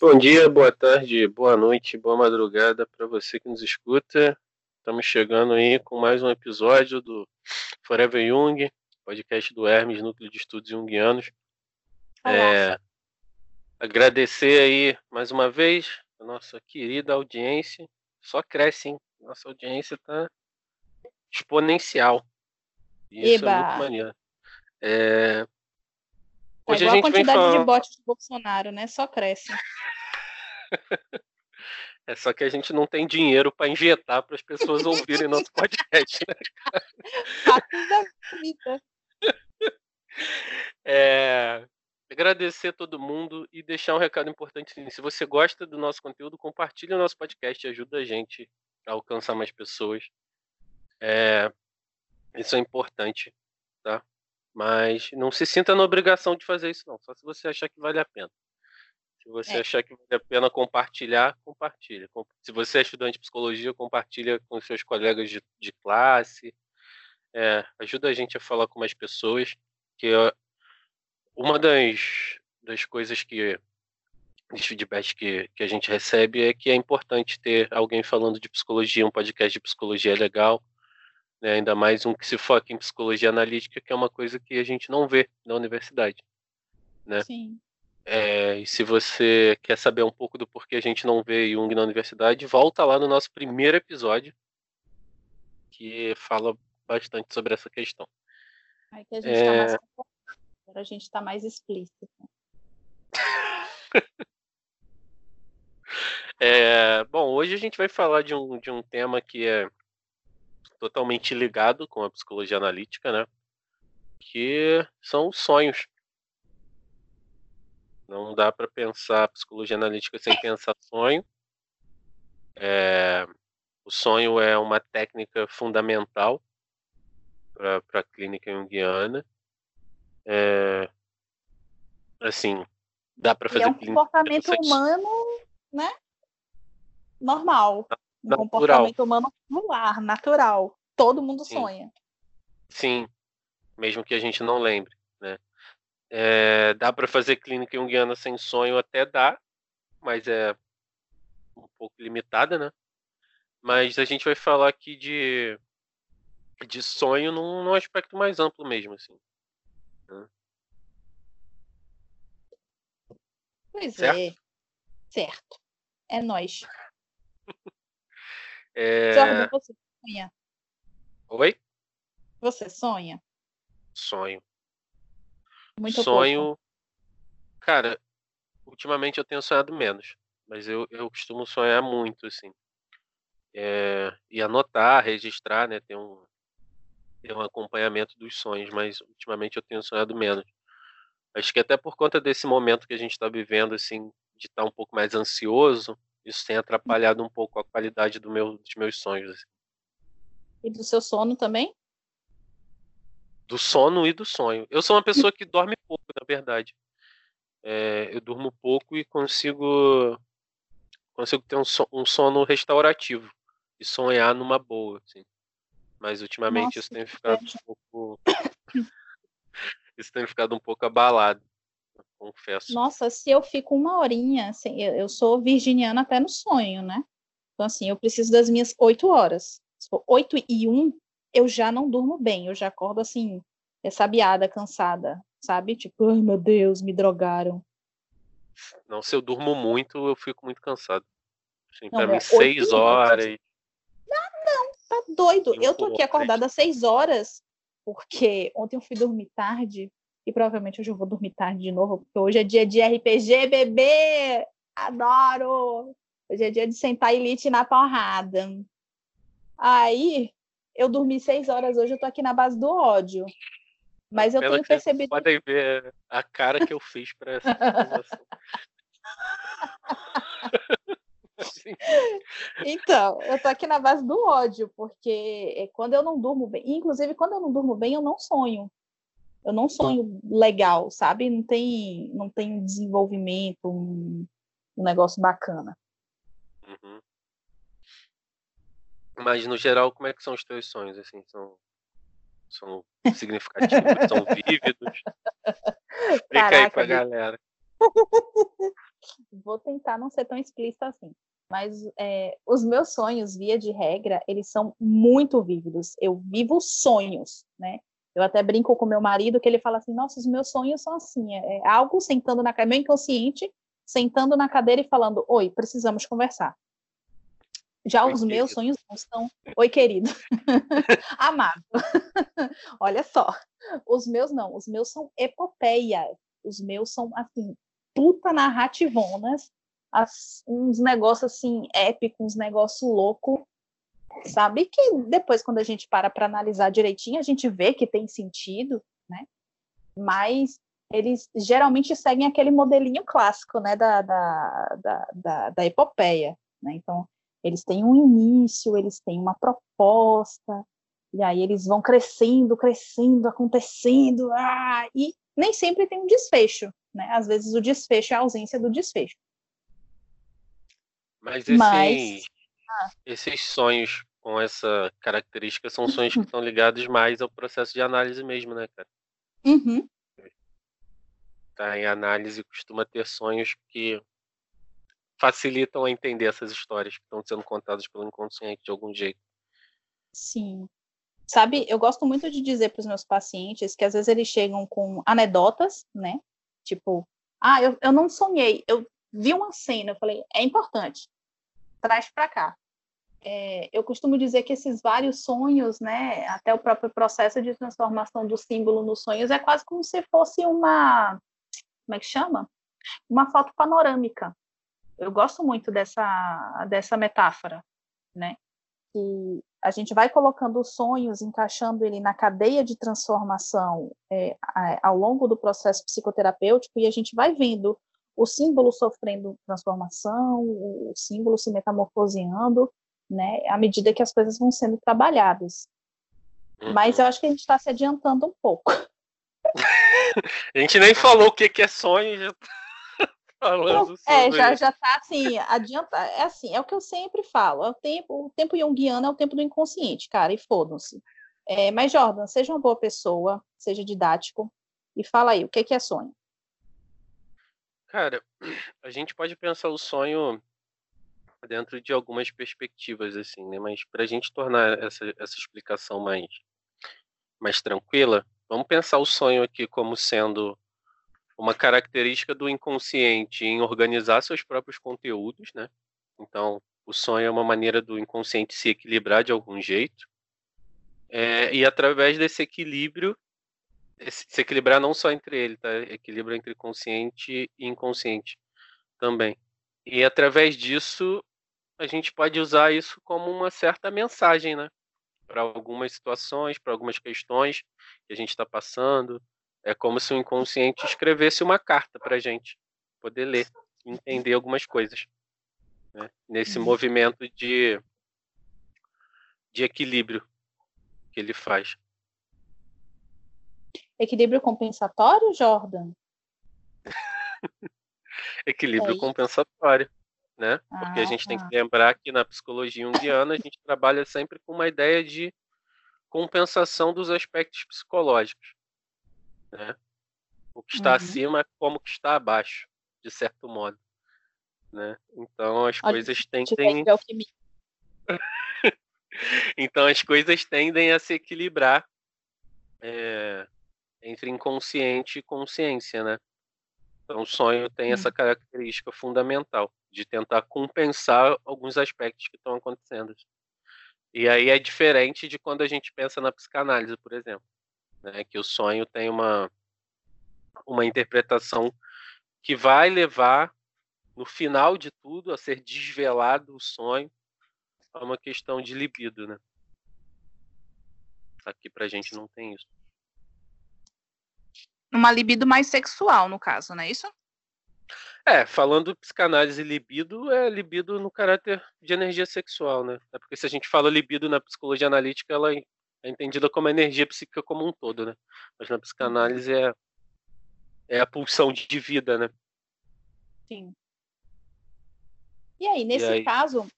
Bom dia, boa tarde, boa noite, boa madrugada para você que nos escuta. Estamos chegando aí com mais um episódio do Forever Young, podcast do Hermes, Núcleo de Estudos Jungianos. É, agradecer aí mais uma vez a nossa querida audiência. Só cresce, hein? Nossa audiência está exponencial. Isso Eba. é muito maneiro. É... Tá Hoje é igual a, a quantidade falar... de bots do Bolsonaro, né? Só cresce. É só que a gente não tem dinheiro para injetar para as pessoas ouvirem nosso podcast, né? da vida. É, agradecer a todo mundo e deixar um recado importante. Se você gosta do nosso conteúdo, compartilhe o nosso podcast, ajuda a gente a alcançar mais pessoas. É, isso é importante, tá? Mas não se sinta na obrigação de fazer isso, não. Só se você achar que vale a pena. Se você é. achar que vale a pena compartilhar, compartilha. Se você é estudante de psicologia, compartilha com seus colegas de, de classe. É, ajuda a gente a falar com mais pessoas. Que uma das, das coisas que os feedbacks que, que a gente recebe é que é importante ter alguém falando de psicologia, um podcast de psicologia é legal né? ainda mais um que se foca em psicologia analítica, que é uma coisa que a gente não vê na universidade. Né? Sim. É, e se você quer saber um pouco do porquê a gente não vê Jung na universidade, volta lá no nosso primeiro episódio, que fala bastante sobre essa questão. Aí que a gente está é... mais agora a gente está mais explícito. é, bom, hoje a gente vai falar de um, de um tema que é totalmente ligado com a psicologia analítica, né? Que são os sonhos. Não dá para pensar psicologia analítica sem pensar sonho. É, o sonho é uma técnica fundamental para a clínica junguiana. É, assim, dá para fazer. E é um comportamento humano, né? Normal. Um natural. comportamento humano ar, natural. Todo mundo Sim. sonha. Sim, mesmo que a gente não lembre, né? É, dá para fazer clínica junguiana sem sonho até dá, mas é um pouco limitada, né? Mas a gente vai falar aqui de, de sonho num, num aspecto mais amplo mesmo, assim. Né? Pois certo? é. Certo. É nós. É... Você sonha? Oi? Você sonha? Sonho. Muito Sonho. Pouco. Cara, ultimamente eu tenho sonhado menos. Mas eu, eu costumo sonhar muito, assim. É... E anotar, registrar, né? Ter um, ter um acompanhamento dos sonhos, mas ultimamente eu tenho sonhado menos. Acho que até por conta desse momento que a gente está vivendo, assim, de estar tá um pouco mais ansioso, isso tem atrapalhado um pouco a qualidade do meu, dos meus sonhos. Assim. E do seu sono também? Do sono e do sonho. Eu sou uma pessoa que dorme pouco, na verdade. É, eu durmo pouco e consigo consigo ter um, um sono restaurativo e sonhar numa boa, assim. Mas ultimamente Nossa, isso tem ficado um pouco isso tem ficado um pouco abalado confesso. Nossa, se eu fico uma horinha, assim, eu, eu sou virginiana até no sonho, né? Então, assim, eu preciso das minhas oito horas. Se for oito e um, eu já não durmo bem, eu já acordo assim, sabiada, cansada, sabe? Tipo, ai meu Deus, me drogaram. Não, se eu durmo muito, eu fico muito cansado. Assim, não, pra mim, seis horas. Não, não, tá doido. Eu tô aqui acordada seis horas, porque ontem eu fui dormir tarde e provavelmente hoje eu vou dormir tarde de novo, porque hoje é dia de RPG, bebê! Adoro! Hoje é dia de sentar elite na porrada. Aí, eu dormi seis horas hoje, eu tô aqui na base do ódio. Mas eu tenho percebido. Podem ver a cara que eu fiz para essa então, eu tô aqui na base do ódio, porque é quando eu não durmo bem, inclusive quando eu não durmo bem, eu não sonho. Eu não sonho legal, sabe? Não tem, não tem desenvolvimento, um, um negócio bacana. Uhum. Mas no geral, como é que são os teus sonhos? Assim, são, são significativos, são vívidos? Explica Caraca, aí pra galera. vou tentar não ser tão explícita assim. Mas é, os meus sonhos, via de regra, eles são muito vívidos. Eu vivo sonhos, né? Eu até brinco com meu marido que ele fala assim: Nossa, os meus sonhos são assim. É, é algo sentando na cadeira, meu inconsciente, sentando na cadeira e falando: Oi, precisamos conversar. Já Oi, os querido. meus sonhos não são. Oi, querido. Amado. Olha só. Os meus não. Os meus são epopeias. Os meus são, assim, puta narrativonas. As, uns negócios, assim, épicos, uns negócios loucos. Sabe? Que depois, quando a gente para para analisar direitinho, a gente vê que tem sentido, né? Mas eles geralmente seguem aquele modelinho clássico, né? Da, da, da, da, da epopeia. Né? Então, eles têm um início, eles têm uma proposta, e aí eles vão crescendo, crescendo, acontecendo, ah, e nem sempre tem um desfecho, né? Às vezes o desfecho é a ausência do desfecho. Mas, esse, Mas... Ah. esses sonhos com essa característica são sonhos que estão ligados mais ao processo de análise mesmo, né, cara? Uhum. Tá, em análise costuma ter sonhos que facilitam a entender essas histórias que estão sendo contadas pelo inconsciente de algum jeito. Sim. Sabe, eu gosto muito de dizer para os meus pacientes que às vezes eles chegam com anedotas, né? Tipo, ah, eu, eu não sonhei, eu vi uma cena, eu falei, é importante, traz para cá. É, eu costumo dizer que esses vários sonhos, né, até o próprio processo de transformação do símbolo nos sonhos é quase como se fosse uma, como é que chama? Uma foto panorâmica, eu gosto muito dessa, dessa metáfora, né? Que a gente vai colocando os sonhos, encaixando ele na cadeia de transformação é, ao longo do processo psicoterapêutico e a gente vai vendo o símbolo sofrendo transformação, o símbolo se metamorfoseando, né, à medida que as coisas vão sendo trabalhadas. Mas uhum. eu acho que a gente está se adiantando um pouco. a gente nem falou o que, que é sonho, já falando É, já, já tá assim, adianta. É assim, é o que eu sempre falo. É o tempo, o tempo junguiano é o tempo do inconsciente, cara, e fodam-se. É, mas, Jordan, seja uma boa pessoa, seja didático, e fala aí, o que, que é sonho? Cara, a gente pode pensar o sonho dentro de algumas perspectivas, assim, né? Mas para a gente tornar essa, essa explicação mais, mais tranquila, vamos pensar o sonho aqui como sendo uma característica do inconsciente em organizar seus próprios conteúdos, né? Então, o sonho é uma maneira do inconsciente se equilibrar de algum jeito. É, e através desse equilíbrio, se equilibrar não só entre ele, tá? Equilíbrio entre consciente e inconsciente também. E através disso, a gente pode usar isso como uma certa mensagem, né? Para algumas situações, para algumas questões que a gente está passando, é como se o inconsciente escrevesse uma carta para a gente poder ler, entender algumas coisas. Né? Nesse uhum. movimento de, de equilíbrio que ele faz. Equilíbrio compensatório, Jordan? equilíbrio é compensatório, né? Porque ah, a gente tem que ah. lembrar que na psicologia junguiana a gente trabalha sempre com uma ideia de compensação dos aspectos psicológicos. Né? O que está uhum. acima é como que está abaixo, de certo modo. Né? Então as Olha, coisas tendem. então as coisas tendem a se equilibrar é, entre inconsciente e consciência, né? Então o sonho tem essa característica fundamental de tentar compensar alguns aspectos que estão acontecendo. E aí é diferente de quando a gente pensa na psicanálise, por exemplo né? Que o sonho tem uma uma interpretação que vai levar no final de tudo a ser desvelado o sonho a uma questão de libido, né? Aqui pra gente não tem isso. Uma libido mais sexual, no caso, não é isso? É, falando psicanálise libido, é libido no caráter de energia sexual, né? É porque se a gente fala libido na psicologia analítica, ela é entendida como energia psíquica como um todo, né? Mas na uhum. psicanálise é, é a pulsão de vida, né? Sim. E aí, nesse e aí... caso,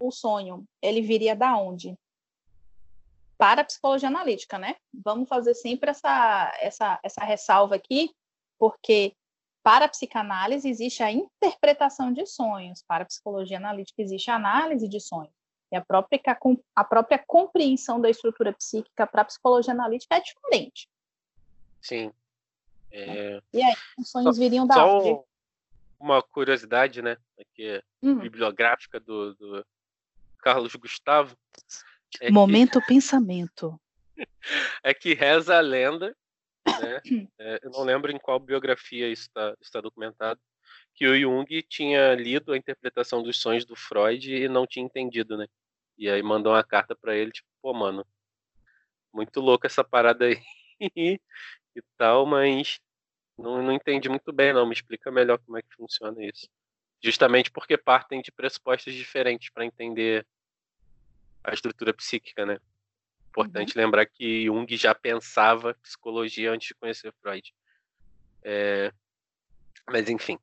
o sonho, ele viria da onde? Para a psicologia analítica, né? Vamos fazer sempre essa, essa, essa ressalva aqui, porque para a psicanálise existe a interpretação de sonhos, para a psicologia analítica existe a análise de sonhos. E a própria, a própria compreensão da estrutura psíquica para a psicologia analítica é diferente. Sim. É... E aí, os sonhos só, viriam da só? Uma curiosidade, né? Aqui, uhum. bibliográfica do, do Carlos Gustavo. É Momento que... pensamento. é que reza a lenda, né? É, eu não lembro em qual biografia isso está, está documentado, que o Jung tinha lido a interpretação dos sonhos do Freud e não tinha entendido, né? E aí mandou uma carta para ele, tipo, pô, mano, muito louca essa parada aí e tal, mas não, não entendi muito bem, não. Me explica melhor como é que funciona isso. Justamente porque partem de pressupostos diferentes para entender a estrutura psíquica, né? Importante uhum. lembrar que Jung já pensava psicologia antes de conhecer Freud. É... Mas enfim.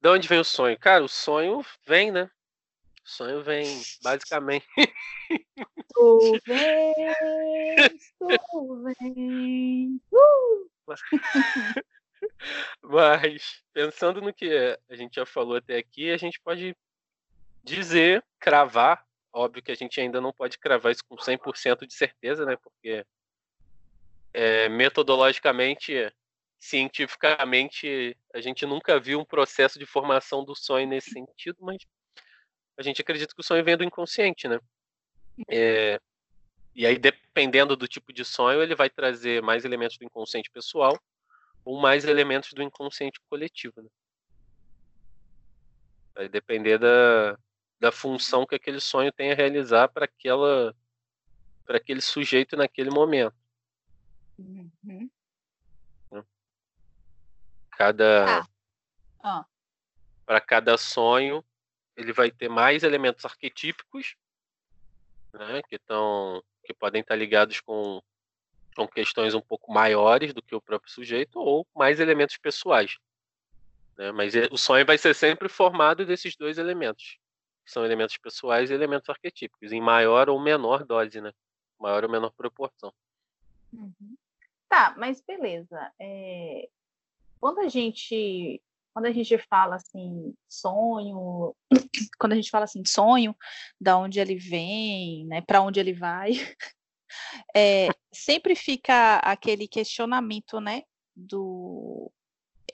De onde vem o sonho? Cara, o sonho vem, né? O sonho vem, basicamente. Tu vens, tu vens. Uh! Mas, pensando no que a gente já falou até aqui, a gente pode dizer, cravar, óbvio que a gente ainda não pode cravar isso com 100% de certeza, né? Porque é, metodologicamente, cientificamente, a gente nunca viu um processo de formação do sonho nesse sentido, mas a gente acredita que o sonho vem do inconsciente, né? É, e aí, dependendo do tipo de sonho, ele vai trazer mais elementos do inconsciente pessoal ou mais elementos do inconsciente coletivo. Né? Vai depender da, da função que aquele sonho tem a realizar para aquela para aquele sujeito naquele momento. Uhum. Né? Cada ah. Ah. para cada sonho ele vai ter mais elementos arquetípicos, né, que estão que podem estar ligados com com questões um pouco maiores do que o próprio sujeito ou mais elementos pessoais. Né? Mas o sonho vai ser sempre formado desses dois elementos, são elementos pessoais e elementos arquetípicos, em maior ou menor dose, né? Maior ou menor proporção. Uhum. Tá, mas beleza. É... Quando a gente quando a gente fala assim sonho, quando a gente fala assim sonho, da onde ele vem, né, para onde ele vai, é, sempre fica aquele questionamento, né, do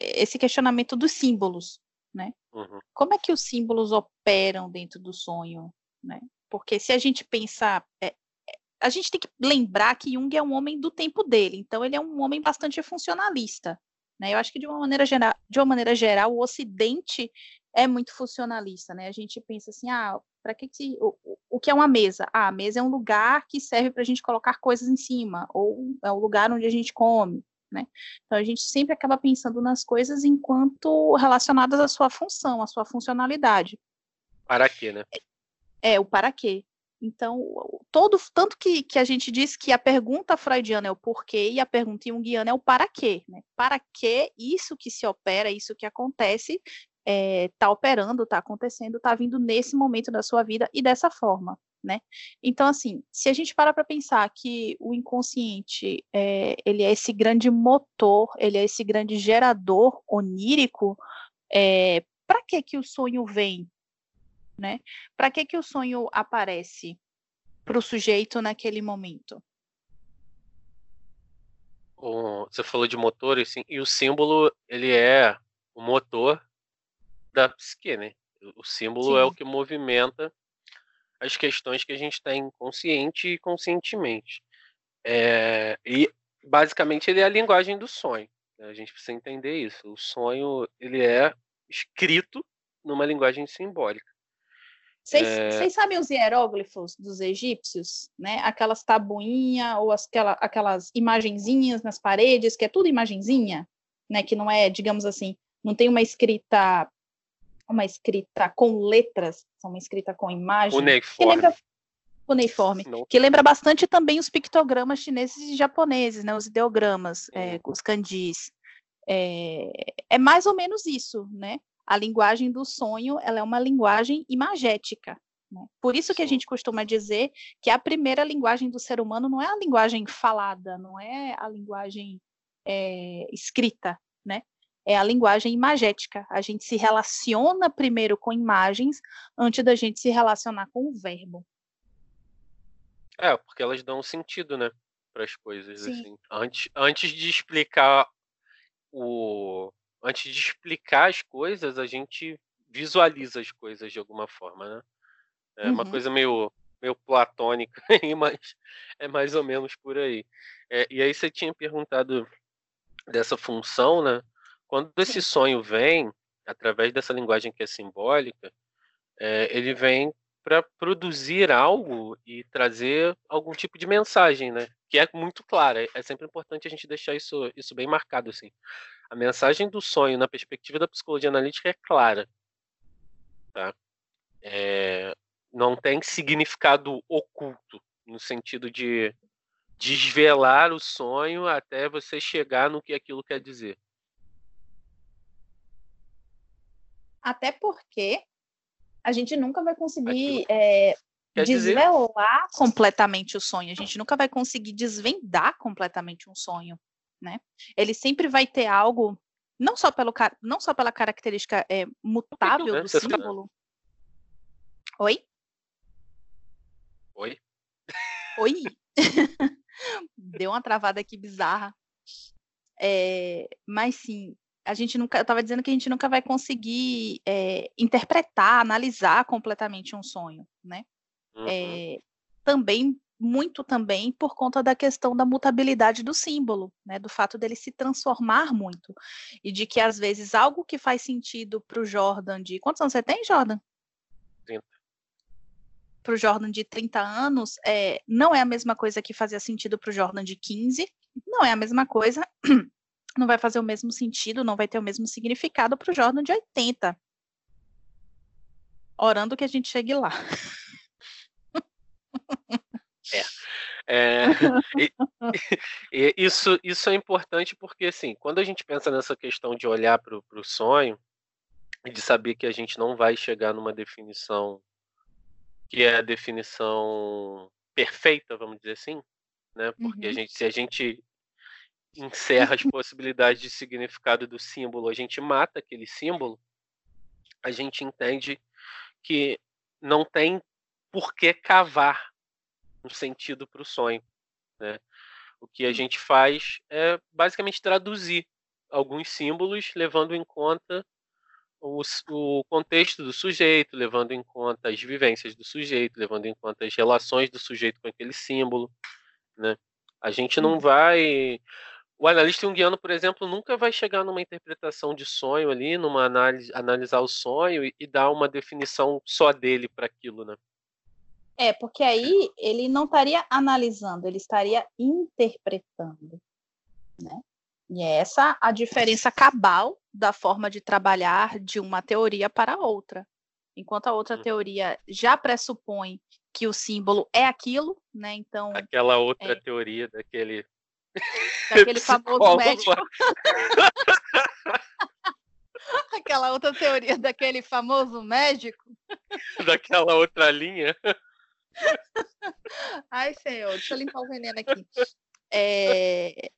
esse questionamento dos símbolos, né? Uhum. Como é que os símbolos operam dentro do sonho, né? Porque se a gente pensar, é, a gente tem que lembrar que Jung é um homem do tempo dele, então ele é um homem bastante funcionalista, né? Eu acho que de uma maneira geral, de uma maneira geral, o Ocidente é muito funcionalista, né? A gente pensa assim, ah, para que, que o, o que é uma mesa? Ah, a mesa é um lugar que serve para a gente colocar coisas em cima, ou é o lugar onde a gente come, né? Então a gente sempre acaba pensando nas coisas enquanto relacionadas à sua função, à sua funcionalidade. Para quê, né? É, é o para quê. Então, todo tanto que, que a gente diz que a pergunta freudiana é o porquê e a pergunta junguiana é o para quê, né? Para que isso que se opera, isso que acontece, está eh, é, operando, está acontecendo, está vindo nesse momento da sua vida e dessa forma, né? Então, assim, se a gente para para pensar que o inconsciente é, ele é esse grande motor, ele é esse grande gerador onírico, é, para que que o sonho vem, né? Para que que o sonho aparece para o sujeito naquele momento? você falou de motor, assim, e o símbolo ele é o motor da psique, né? O símbolo Sim. é o que movimenta as questões que a gente tem consciente e conscientemente. É, e basicamente ele é a linguagem do sonho. Né? A gente precisa entender isso. O sonho ele é escrito numa linguagem simbólica. Vocês é... sabem os hieróglifos dos egípcios, né? Aquelas tabuinhas ou as, aquela, aquelas imagenzinhas nas paredes, que é tudo imagenzinha, né? Que não é, digamos assim, não tem uma escrita uma escrita com letras, uma escrita com imagem. Cuneiforme. Que lembra, cuneiforme, que lembra bastante também os pictogramas chineses e japoneses, né, os ideogramas, é, os kanjis. É, é mais ou menos isso, né? A linguagem do sonho, ela é uma linguagem imagética. Né? Por isso que a gente costuma dizer que a primeira linguagem do ser humano não é a linguagem falada, não é a linguagem é, escrita, né? É a linguagem imagética. A gente se relaciona primeiro com imagens antes da gente se relacionar com o verbo. É, porque elas dão sentido, né, para as coisas Sim. assim. Antes, antes de explicar o antes de explicar as coisas, a gente visualiza as coisas de alguma forma, né? É uhum. uma coisa meio meio platônica, mas é mais ou menos por aí. É, e aí você tinha perguntado dessa função, né? Quando esse sonho vem, através dessa linguagem que é simbólica, é, ele vem para produzir algo e trazer algum tipo de mensagem, né? Que é muito clara. É sempre importante a gente deixar isso, isso bem marcado, assim. A mensagem do sonho, na perspectiva da psicologia analítica, é clara. Tá? É, não tem significado oculto, no sentido de desvelar o sonho até você chegar no que aquilo quer dizer. Até porque a gente nunca vai conseguir é, desvelar dizer... completamente o sonho. A gente nunca vai conseguir desvendar completamente um sonho, né? Ele sempre vai ter algo, não só, pelo, não só pela característica é, mutável né? do símbolo. Oi? Oi? Oi? Deu uma travada aqui bizarra. É, mas sim, a gente nunca, eu estava dizendo que a gente nunca vai conseguir é, interpretar, analisar completamente um sonho, né? Uhum. É, também muito também por conta da questão da mutabilidade do símbolo, né, do fato dele se transformar muito e de que às vezes algo que faz sentido para o Jordan de quantos anos você tem, Jordan? 30. Para o Jordan de 30 anos, é, não é a mesma coisa que fazia sentido para o Jordan de 15, não é a mesma coisa não vai fazer o mesmo sentido, não vai ter o mesmo significado para o Jordan de 80. Orando que a gente chegue lá. É. é e, e, isso, isso é importante porque, assim, quando a gente pensa nessa questão de olhar para o sonho e de saber que a gente não vai chegar numa definição que é a definição perfeita, vamos dizer assim, né? Porque uhum. a gente, se a gente encerra as possibilidades de significado do símbolo, a gente mata aquele símbolo, a gente entende que não tem por que cavar um sentido para o sonho. Né? O que a gente faz é basicamente traduzir alguns símbolos, levando em conta o, o, contexto do sujeito, levando em conta as vivências do sujeito, levando em conta as relações do sujeito com aquele símbolo. Né? A gente não uhum. vai o analista junguiano, por exemplo, nunca vai chegar numa interpretação de sonho ali, numa análise, analisar o sonho e, e dar uma definição só dele para aquilo, né? É, porque aí ele não estaria analisando, ele estaria interpretando, né? E é essa a diferença cabal da forma de trabalhar de uma teoria para outra. Enquanto a outra hum. teoria já pressupõe que o símbolo é aquilo, né? Então. Aquela outra é... teoria daquele Daquele famoso médico. Aquela outra teoria daquele famoso médico. Daquela outra linha. Ai, senhor, deixa eu limpar o veneno aqui. É,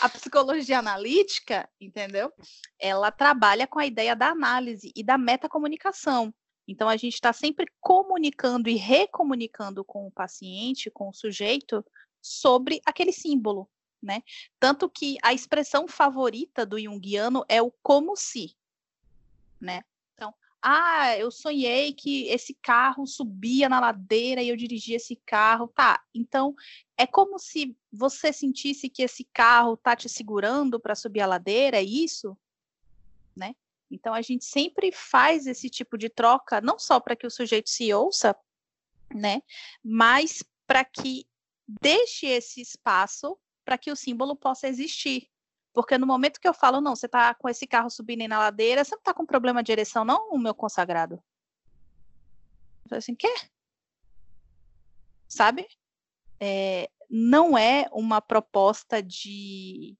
a psicologia analítica, entendeu? Ela trabalha com a ideia da análise e da metacomunicação. Então, a gente está sempre comunicando e recomunicando com o paciente, com o sujeito, sobre aquele símbolo, né? Tanto que a expressão favorita do Jungiano é o como se, né? Então, ah, eu sonhei que esse carro subia na ladeira e eu dirigia esse carro, tá? Então, é como se você sentisse que esse carro tá te segurando para subir a ladeira, é isso? Né? Então, a gente sempre faz esse tipo de troca, não só para que o sujeito se ouça, né? Mas para que deixe esse espaço para que o símbolo possa existir. Porque no momento que eu falo, não, você está com esse carro subindo na ladeira, você não está com problema de ereção, não, o meu consagrado? Eu falei assim, quê? Sabe? É, não é uma proposta de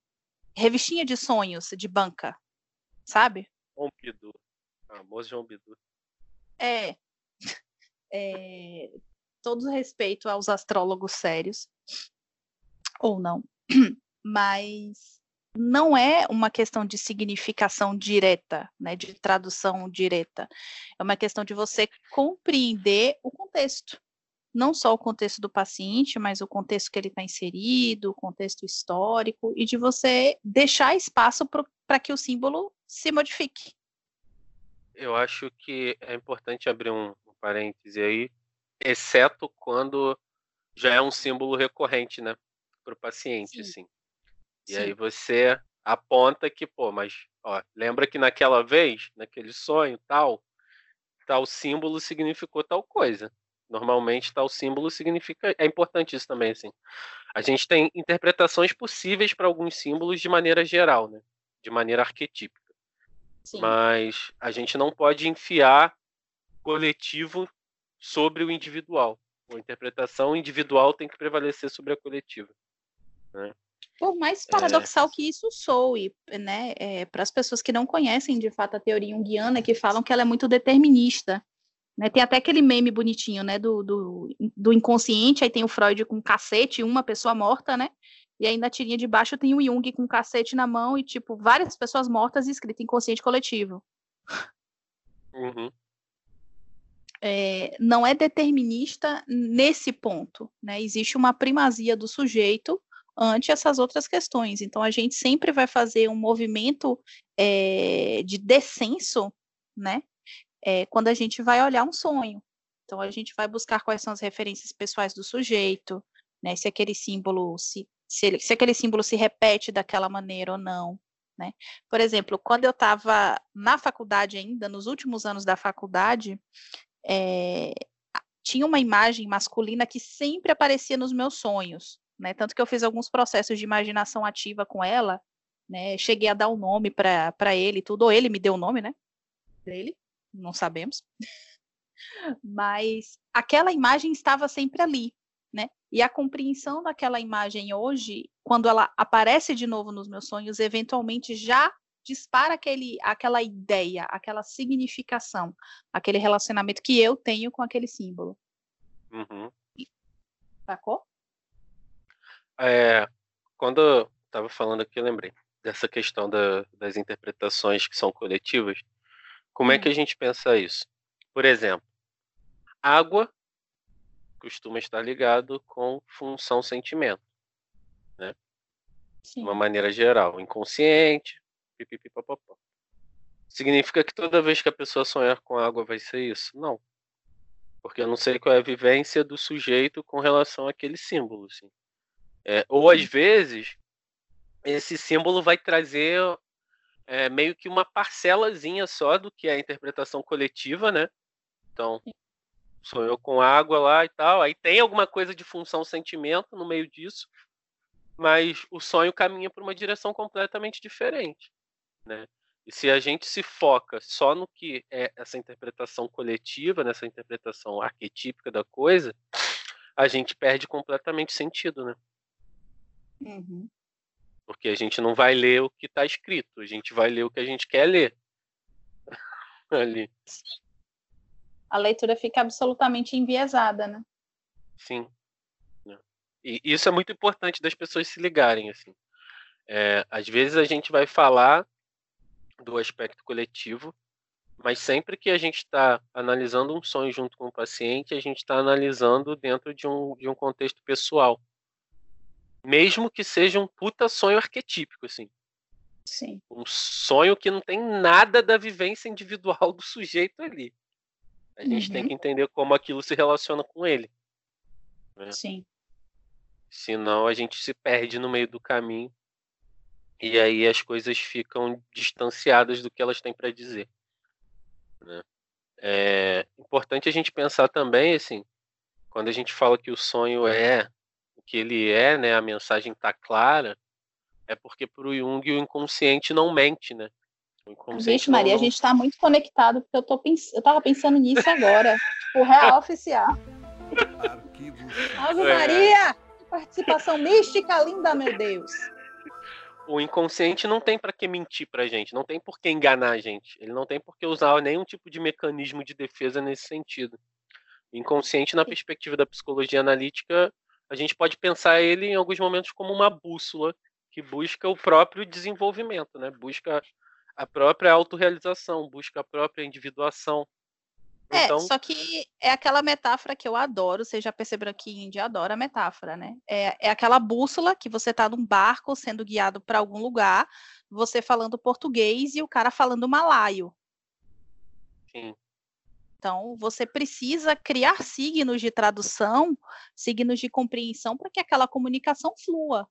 revistinha de sonhos de banca, sabe? João Bidu. Famoso João Bidu. É. é todo respeito aos astrólogos sérios, ou não, mas não é uma questão de significação direta, né, de tradução direta. É uma questão de você compreender o contexto. Não só o contexto do paciente, mas o contexto que ele está inserido, o contexto histórico, e de você deixar espaço para que o símbolo se modifique. Eu acho que é importante abrir um, um parêntese aí, exceto quando já é um símbolo recorrente, né, para o paciente, Sim. assim. E Sim. aí você aponta que, pô, mas ó, lembra que naquela vez, naquele sonho, tal, tal símbolo significou tal coisa. Normalmente tal símbolo significa, é importante isso também, assim. A gente tem interpretações possíveis para alguns símbolos de maneira geral, né? De maneira arquetípica. Sim. Mas a gente não pode enfiar coletivo sobre o individual. A interpretação individual tem que prevalecer sobre a coletiva. Né? Por mais paradoxal é. que isso soe, né, é, para as pessoas que não conhecem de fato a teoria junguiana, que falam que ela é muito determinista. Né, tem até aquele meme bonitinho, né, do, do, do inconsciente, aí tem o Freud com um cacete, uma pessoa morta, né, e aí na tirinha de baixo tem o Jung com um cacete na mão e, tipo, várias pessoas mortas escrito inconsciente coletivo. Uhum. É, não é determinista nesse ponto, né, existe uma primazia do sujeito ante essas outras questões. Então, a gente sempre vai fazer um movimento é, de descenso, né? É, quando a gente vai olhar um sonho. Então, a gente vai buscar quais são as referências pessoais do sujeito, né? Se aquele símbolo se, se, ele, se aquele símbolo se repete daquela maneira ou não. Né? Por exemplo, quando eu estava na faculdade ainda, nos últimos anos da faculdade, é, tinha uma imagem masculina que sempre aparecia nos meus sonhos né? Tanto que eu fiz alguns processos de imaginação ativa com ela, né? Cheguei a dar o um nome para ele e tudo, ou ele me deu o nome, né? Dele, não sabemos. Mas aquela imagem estava sempre ali, né? E a compreensão daquela imagem hoje, quando ela aparece de novo nos meus sonhos, eventualmente já dispara aquele, aquela ideia, aquela significação, aquele relacionamento que eu tenho com aquele símbolo. Uhum. Sacou? É, quando eu estava falando aqui, eu lembrei dessa questão da, das interpretações que são coletivas. Como é que a hum. gente pensa isso? Por exemplo, água costuma estar ligado com função sentimento, né? De uma maneira geral, inconsciente, pipipipopopó. Significa que toda vez que a pessoa sonhar com água vai ser isso? Não. Porque eu não sei qual é a vivência do sujeito com relação àquele símbolo, assim. É, ou às vezes esse símbolo vai trazer é, meio que uma parcelazinha só do que é a interpretação coletiva, né? Então, sonhou com água lá e tal, aí tem alguma coisa de função sentimento no meio disso, mas o sonho caminha para uma direção completamente diferente, né? E se a gente se foca só no que é essa interpretação coletiva, nessa interpretação arquetípica da coisa, a gente perde completamente sentido, né? Uhum. Porque a gente não vai ler o que está escrito, a gente vai ler o que a gente quer ler. Ali. A leitura fica absolutamente enviesada, né? Sim. Né. E isso é muito importante das pessoas se ligarem, assim. É, às vezes a gente vai falar do aspecto coletivo, mas sempre que a gente está analisando um sonho junto com o paciente, a gente está analisando dentro de um, de um contexto pessoal. Mesmo que seja um puta sonho arquetípico, assim. Sim. Um sonho que não tem nada da vivência individual do sujeito ali. A gente uhum. tem que entender como aquilo se relaciona com ele. Né? Sim. Senão a gente se perde no meio do caminho. E aí as coisas ficam distanciadas do que elas têm para dizer. Né? É importante a gente pensar também, assim, quando a gente fala que o sonho é que ele é, né, a mensagem está clara, é porque para o Jung o inconsciente não mente, né? Gente, Maria, não... a gente está muito conectado, porque eu, tô pens... eu tava pensando nisso agora. tipo, real oficial. Ave é. Maria! Participação mística linda, meu Deus. O inconsciente não tem para que mentir pra gente, não tem por que enganar a gente. Ele não tem por que usar nenhum tipo de mecanismo de defesa nesse sentido. O inconsciente, na perspectiva da psicologia analítica, a gente pode pensar ele em alguns momentos como uma bússola que busca o próprio desenvolvimento, né? Busca a própria autorrealização, busca a própria individuação. É, então... só que é aquela metáfora que eu adoro, vocês já perceberam que Índia adora a metáfora, né? É, é aquela bússola que você está num barco sendo guiado para algum lugar, você falando português e o cara falando malaio. Sim. Então, você precisa criar signos de tradução, signos de compreensão para que aquela comunicação flua,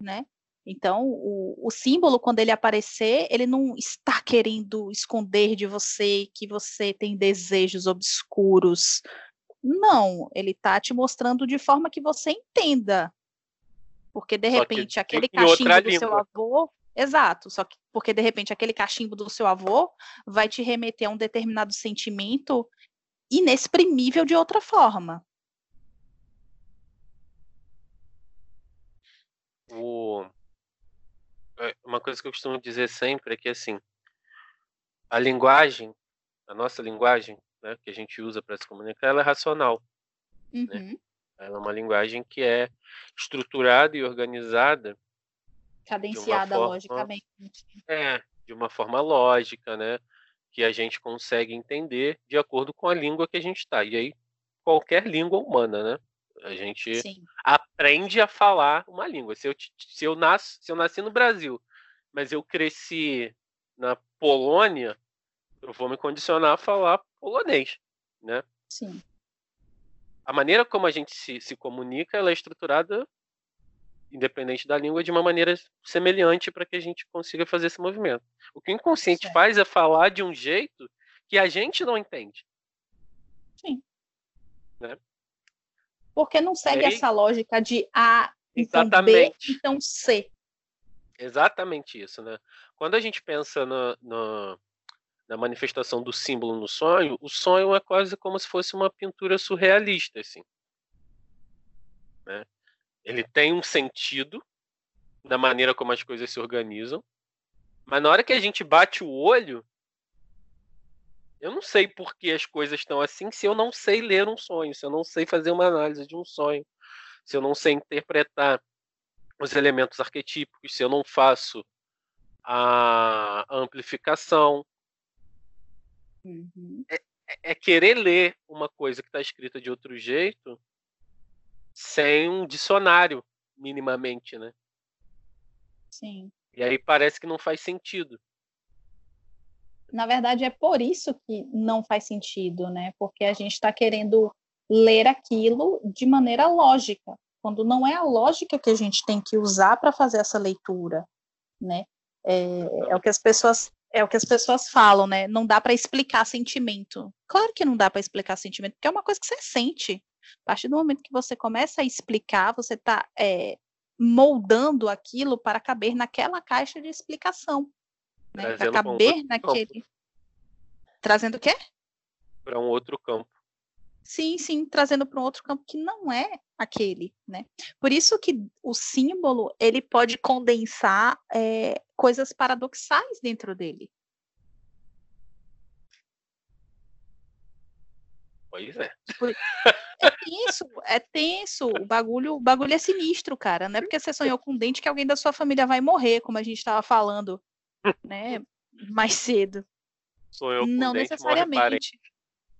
né? Então, o, o, símbolo, quando ele aparecer, ele não está querendo esconder de você que você tem desejos obscuros. Não, ele está te mostrando de forma que você entenda. Porque, de só repente, aquele cachimbo do língua. seu avô. Exato, só que porque, de repente, aquele cachimbo do seu avô vai te remeter a um determinado sentimento inexprimível de outra forma. O uma coisa que eu costumo dizer sempre é que assim a linguagem, a nossa linguagem, né, que a gente usa para se comunicar, ela é racional. Né? Uhum. Né? Ela é uma linguagem que é estruturada e organizada, cadenciada forma, logicamente. É, de uma forma lógica, né, que a gente consegue entender de acordo com a língua que a gente está. E aí qualquer língua humana, né? A gente Sim. aprende a falar uma língua. Se eu, se, eu nasci, se eu nasci no Brasil, mas eu cresci na Polônia, eu vou me condicionar a falar polonês, né? Sim. A maneira como a gente se, se comunica, ela é estruturada, independente da língua, de uma maneira semelhante para que a gente consiga fazer esse movimento. O que o inconsciente certo. faz é falar de um jeito que a gente não entende. Sim. Né? Porque não segue aí, essa lógica de A, então exatamente. B, então C. Exatamente isso, né? Quando a gente pensa no, no, na manifestação do símbolo no sonho, o sonho é quase como se fosse uma pintura surrealista, assim. Né? Ele tem um sentido na maneira como as coisas se organizam, mas na hora que a gente bate o olho, eu não sei por que as coisas estão assim se eu não sei ler um sonho, se eu não sei fazer uma análise de um sonho, se eu não sei interpretar os elementos arquetípicos, se eu não faço a amplificação. Uhum. É, é, é querer ler uma coisa que está escrita de outro jeito sem um dicionário, minimamente, né? Sim. E aí parece que não faz sentido na verdade, é por isso que não faz sentido, né? Porque a gente está querendo ler aquilo de maneira lógica, quando não é a lógica que a gente tem que usar para fazer essa leitura, né? É, é, o que as pessoas é o que as pessoas falam, né? Não dá para explicar sentimento. Claro que não dá para explicar sentimento, porque é uma coisa que você sente. A partir do momento que você começa a explicar, você está é, moldando aquilo para caber naquela caixa de explicação né? Para caber um naquele. Campo. Trazendo o quê? Para um outro campo. Sim, sim, trazendo para um outro campo que não é aquele, né? Por isso que o símbolo ele pode condensar é, coisas paradoxais dentro dele. Pois é. É tenso, é tenso. O bagulho, o bagulho é sinistro, cara. Não é porque você sonhou com um dente que alguém da sua família vai morrer, como a gente estava falando né, mais cedo. Sou eu Não necessariamente.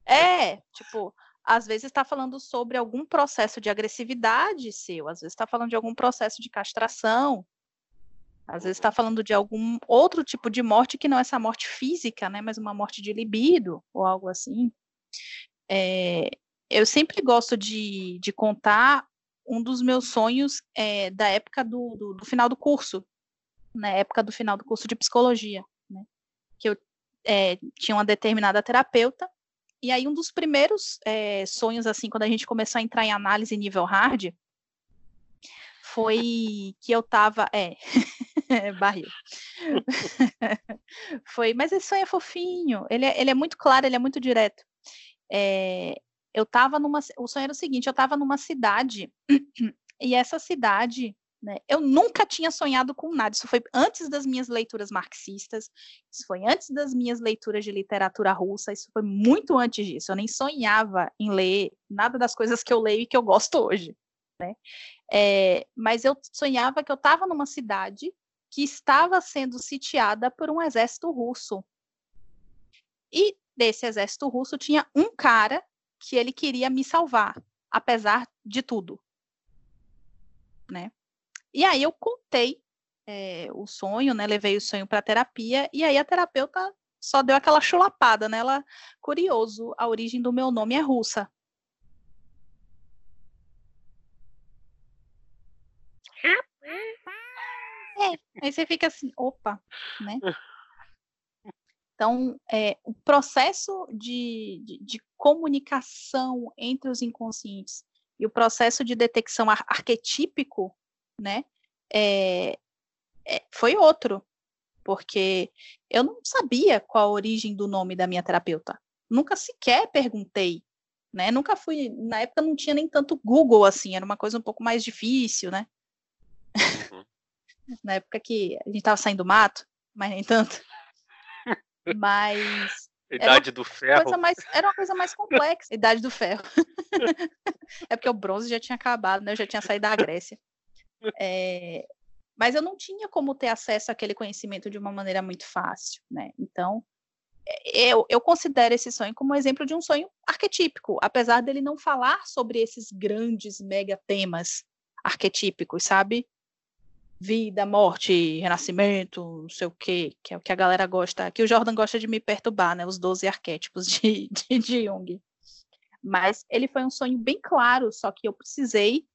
É, tipo, às vezes está falando sobre algum processo de agressividade seu, às vezes está falando de algum processo de castração, às vezes está falando de algum outro tipo de morte que não é essa morte física, né, mas uma morte de libido ou algo assim. É, eu sempre gosto de, de contar um dos meus sonhos é, da época do, do, do, final do curso, na época do final do curso de psicologia, né? Que eu é, tinha uma determinada terapeuta, e aí um dos primeiros é, sonhos, assim, quando a gente começou a entrar em análise nível hard, foi que eu tava. É, barril. foi, mas esse sonho é fofinho, ele é, ele é muito claro, ele é muito direto. É, eu tava numa. O sonho era o seguinte: eu tava numa cidade, e essa cidade né? Eu nunca tinha sonhado com nada. Isso foi antes das minhas leituras marxistas, isso foi antes das minhas leituras de literatura russa, isso foi muito antes disso. Eu nem sonhava em ler nada das coisas que eu leio e que eu gosto hoje. né? É, mas eu sonhava que eu estava numa cidade que estava sendo sitiada por um exército russo. E desse exército russo tinha um cara que ele queria me salvar, apesar de tudo, né? E aí eu contei é, o sonho, né? Levei o sonho para terapia e aí a terapeuta só deu aquela chulapada, né? Ela curioso, a origem do meu nome é russa. É, aí você fica assim, opa, né? Então, é, o processo de, de, de, comunicação entre os inconscientes e o processo de detecção ar arquetípico, né, é, é, foi outro, porque eu não sabia qual a origem do nome da minha terapeuta. Nunca sequer perguntei, né? Nunca fui, na época não tinha nem tanto Google assim, era uma coisa um pouco mais difícil, né? Uhum. na época que a gente estava saindo do mato, mas nem tanto. Mas. Idade do ferro. Mais, era uma coisa mais complexa. Idade do ferro. é porque o bronze já tinha acabado, né? Eu já tinha saído da Grécia. É, mas eu não tinha como ter acesso àquele conhecimento de uma maneira muito fácil, né? Então, eu, eu considero esse sonho como um exemplo de um sonho arquetípico, apesar dele não falar sobre esses grandes mega temas arquetípicos, sabe? vida, morte, renascimento, não sei o quê, que é o que a galera gosta, que o Jordan gosta de me perturbar, né, os 12 arquétipos de, de, de Jung. Mas ele foi um sonho bem claro, só que eu precisei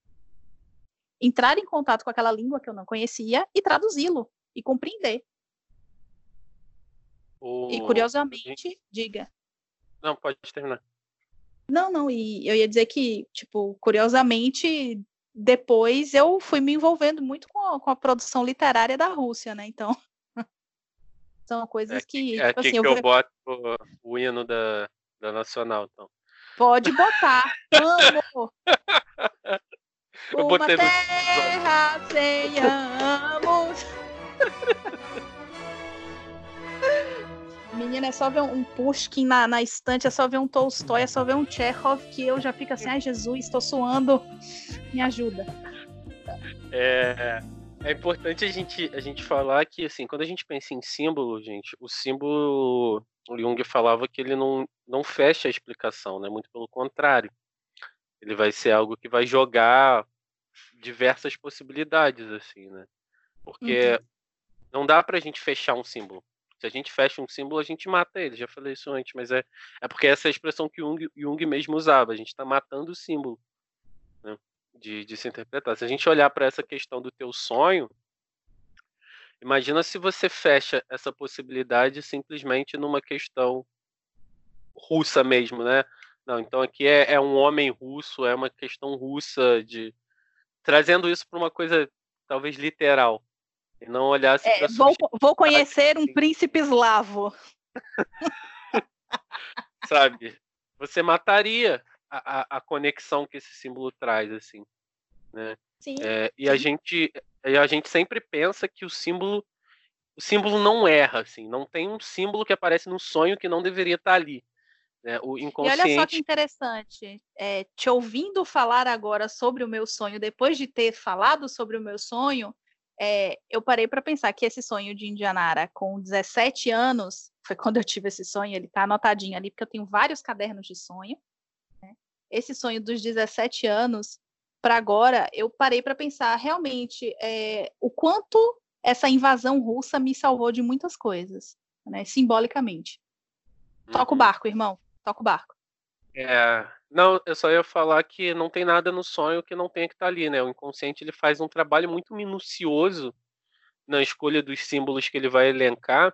entrar em contato com aquela língua que eu não conhecia e traduzi-lo e compreender. O... E curiosamente, diga. Não, pode terminar. Não, não, e eu ia dizer que, tipo, curiosamente, depois eu fui me envolvendo muito com a, com a produção literária da Rússia, né? Então, são coisas é que. É tipo aqui assim, que eu, eu boto o, o hino da, da Nacional, então. Pode botar. Amo! Eu Uma terra no... sem amos. Menina, é só ver um Pushkin na, na estante, é só ver um Tolstói, é só ver um Chekhov, que eu já fico assim, ai Jesus, estou suando, me ajuda. É, é importante a gente, a gente falar que, assim, quando a gente pensa em símbolo, gente, o símbolo, o Jung falava que ele não, não fecha a explicação, né? Muito pelo contrário. Ele vai ser algo que vai jogar diversas possibilidades, assim, né? Porque uhum. não dá pra gente fechar um símbolo. Se a gente fecha um símbolo, a gente mata ele. Já falei isso antes, mas é, é porque essa é a expressão que Jung, Jung mesmo usava. A gente está matando o símbolo né, de, de se interpretar. Se a gente olhar para essa questão do teu sonho, imagina se você fecha essa possibilidade simplesmente numa questão russa mesmo, né? Não, então aqui é, é um homem russo, é uma questão russa de trazendo isso para uma coisa talvez literal. E não olhasse é, vou, vou conhecer um príncipe eslavo. Sabe? Você mataria a, a, a, conexão que esse símbolo traz, assim. Né? Sim, é, e sim. a gente a gente sempre pensa que o símbolo o símbolo não erra, assim. Não tem um símbolo que aparece no sonho que não deveria estar ali. Né? O inconsciente... E olha só que interessante, é, te ouvindo falar agora sobre o meu sonho, depois de ter falado sobre o meu sonho, é, eu parei para pensar que esse sonho de Indianara com 17 anos, foi quando eu tive esse sonho, ele está anotadinho ali, porque eu tenho vários cadernos de sonho. Né? Esse sonho dos 17 anos, para agora, eu parei para pensar realmente é, o quanto essa invasão russa me salvou de muitas coisas, né? simbolicamente. Toca o uhum. barco, irmão, toca o barco. É, não, eu só ia falar que não tem nada no sonho que não tenha que estar tá ali, né? O inconsciente ele faz um trabalho muito minucioso na escolha dos símbolos que ele vai elencar,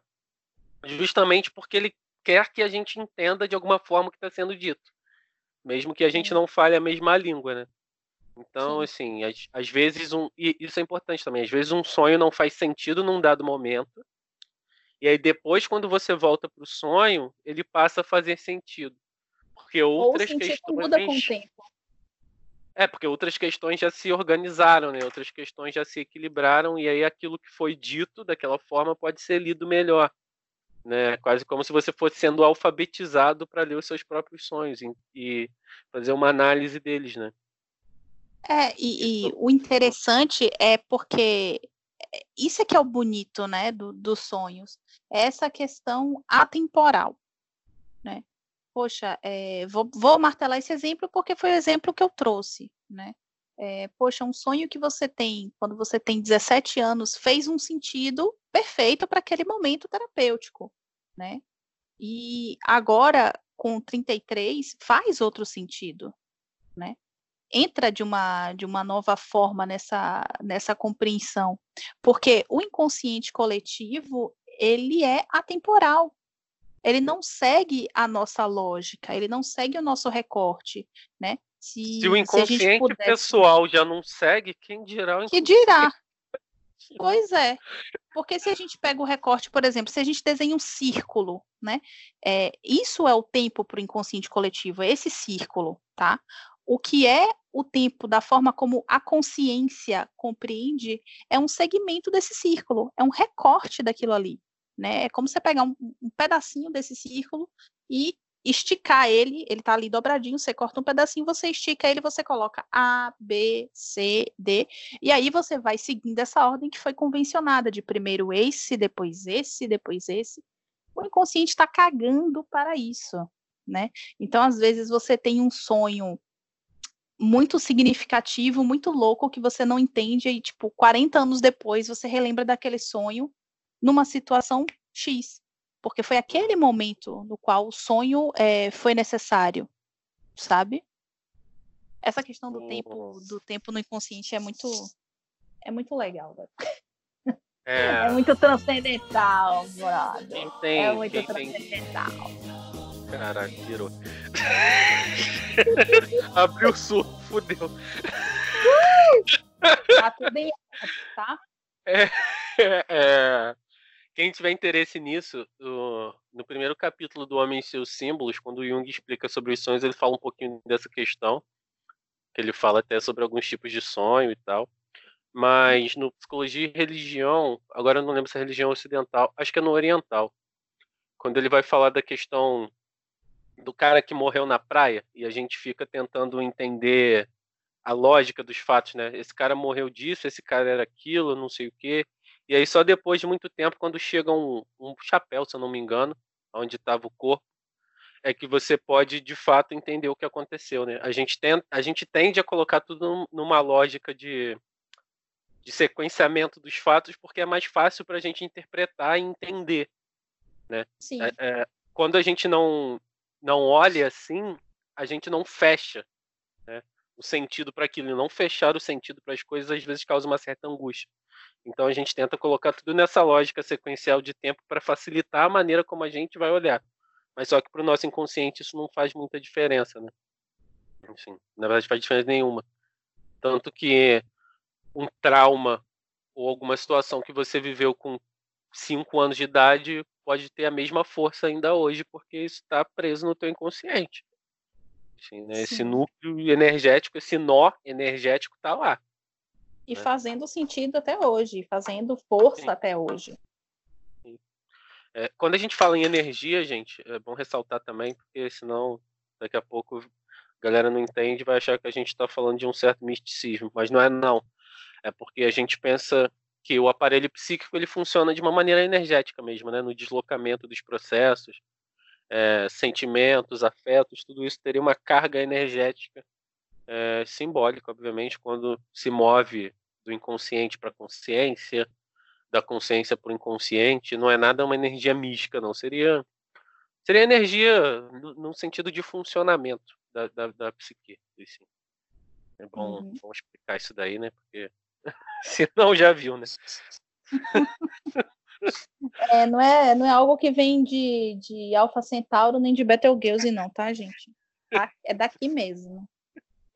justamente porque ele quer que a gente entenda de alguma forma o que está sendo dito, mesmo que a gente não fale a mesma língua, né? Então, Sim. assim, às, às vezes um. E isso é importante também, às vezes um sonho não faz sentido num dado momento. E aí depois, quando você volta para o sonho, ele passa a fazer sentido. Porque outras Ou questões. muda com o tempo. É, porque outras questões já se organizaram, né? Outras questões já se equilibraram, e aí aquilo que foi dito daquela forma pode ser lido melhor. Né? Quase como se você fosse sendo alfabetizado para ler os seus próprios sonhos e, e fazer uma análise deles, né? É, e, e o interessante é porque isso é que é o bonito, né, do, dos sonhos. É essa questão atemporal, né? Poxa, é, vou, vou, martelar esse exemplo porque foi o exemplo que eu trouxe, né? É, poxa, um sonho que você tem quando você tem 17 anos fez um sentido perfeito para aquele momento terapêutico, né? E agora, com 33, faz outro sentido, né? Entra de uma, de uma nova forma nessa, nessa compreensão, porque o inconsciente coletivo ele é atemporal, ele não segue a nossa lógica, ele não segue o nosso recorte, né? Se, se o inconsciente se pudesse... pessoal já não segue, quem dirá o Que dirá? Pois é. Porque se a gente pega o recorte, por exemplo, se a gente desenha um círculo, né? É, isso é o tempo para o inconsciente coletivo, é esse círculo, tá? O que é o tempo, da forma como a consciência compreende, é um segmento desse círculo, é um recorte daquilo ali. Né? É como você pegar um, um pedacinho desse círculo e esticar ele, ele está ali dobradinho, você corta um pedacinho, você estica ele, você coloca A, B, C, D, e aí você vai seguindo essa ordem que foi convencionada, de primeiro esse, depois esse, depois esse. O inconsciente está cagando para isso, né? Então, às vezes, você tem um sonho muito significativo, muito louco, que você não entende, e, tipo, 40 anos depois você relembra daquele sonho numa situação X. Porque foi aquele momento no qual o sonho é, foi necessário, sabe? Essa questão do tempo, do tempo no inconsciente é muito, é muito legal. É... é muito transcendental, brother. Tem, é muito transcendental. Tem... Caraca, virou. Abriu o surto, fudeu. Tá tudo em tá? É, é, é, Quem tiver interesse nisso, no, no primeiro capítulo do Homem e seus Símbolos, quando o Jung explica sobre os sonhos, ele fala um pouquinho dessa questão. Que ele fala até sobre alguns tipos de sonho e tal. Mas no Psicologia e Religião, agora eu não lembro se é religião ocidental, acho que é no oriental. Quando ele vai falar da questão do cara que morreu na praia e a gente fica tentando entender a lógica dos fatos, né? Esse cara morreu disso, esse cara era aquilo, não sei o quê. E aí só depois de muito tempo, quando chega um, um chapéu, se eu não me engano, onde estava o corpo, é que você pode de fato entender o que aconteceu, né? A gente, tenta, a gente tende a colocar tudo numa lógica de, de sequenciamento dos fatos porque é mais fácil para a gente interpretar e entender, né? Sim. É, é, quando a gente não não olha assim, a gente não fecha né, o sentido para aquilo. E não fechar o sentido para as coisas às vezes causa uma certa angústia. Então a gente tenta colocar tudo nessa lógica sequencial de tempo para facilitar a maneira como a gente vai olhar. Mas só que para o nosso inconsciente isso não faz muita diferença, né? Enfim, na verdade faz diferença nenhuma. Tanto que um trauma ou alguma situação que você viveu com 5 anos de idade pode ter a mesma força ainda hoje, porque isso está preso no teu inconsciente. Assim, né? Esse núcleo energético, esse nó energético está lá. E né? fazendo sentido até hoje, fazendo força Sim. até hoje. É, quando a gente fala em energia, gente, é bom ressaltar também, porque senão daqui a pouco a galera não entende vai achar que a gente está falando de um certo misticismo, mas não é não. É porque a gente pensa que o aparelho psíquico ele funciona de uma maneira energética mesmo, né? No deslocamento dos processos, é, sentimentos, afetos, tudo isso teria uma carga energética é, simbólica, obviamente, quando se move do inconsciente para a consciência, da consciência para o inconsciente. Não é nada uma energia mística, não. Seria seria energia no, no sentido de funcionamento da, da, da psique. Assim. É bom, uhum. bom explicar isso daí, né? Porque Se não, já viu, né? É, não, é, não é algo que vem de, de Alpha Centauro nem de Betelgeuse, não, tá, gente? Tá? É daqui mesmo.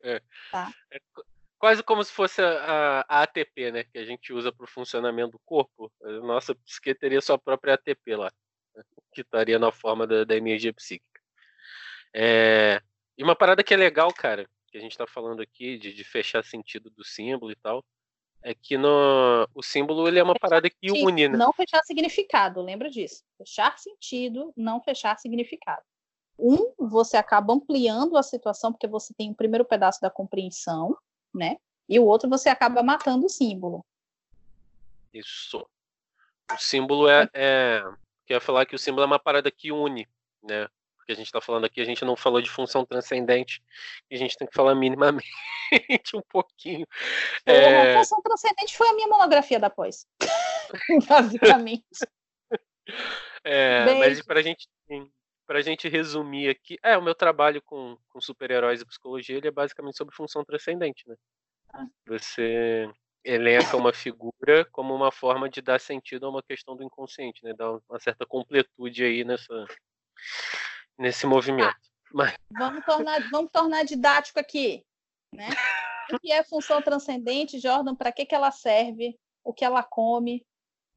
É. Tá. é quase como se fosse a, a, ATP, né? Que a gente usa para o funcionamento do corpo. A nossa psique teria sua própria ATP lá, né? que estaria na forma da, da energia psíquica. É, e uma parada que é legal, cara, que a gente está falando aqui de, de fechar sentido do símbolo e tal é que no, o símbolo ele é uma parada que une, né? Não fechar significado, lembra disso. Fechar sentido, não fechar significado. Um, você acaba ampliando a situação, porque você tem o primeiro pedaço da compreensão, né? E o outro você acaba matando o símbolo. Isso. O símbolo é, é. Quer falar que o símbolo é uma parada que une, né? Porque a gente está falando aqui, a gente não falou de função transcendente, e a gente tem que falar minimamente um pouquinho. É... A função transcendente foi a minha monografia da pós, basicamente. É, mas para a gente a gente resumir aqui, é o meu trabalho com, com super-heróis e psicologia ele é basicamente sobre função transcendente, né? Ah. Você elenca uma figura como uma forma de dar sentido a uma questão do inconsciente, né? Dar uma certa completude aí nessa nesse movimento. Tá. Mas... Vamos tornar vamos tornar didático aqui, né? O que é função transcendente, Jordan? Para que que ela serve? O que ela come?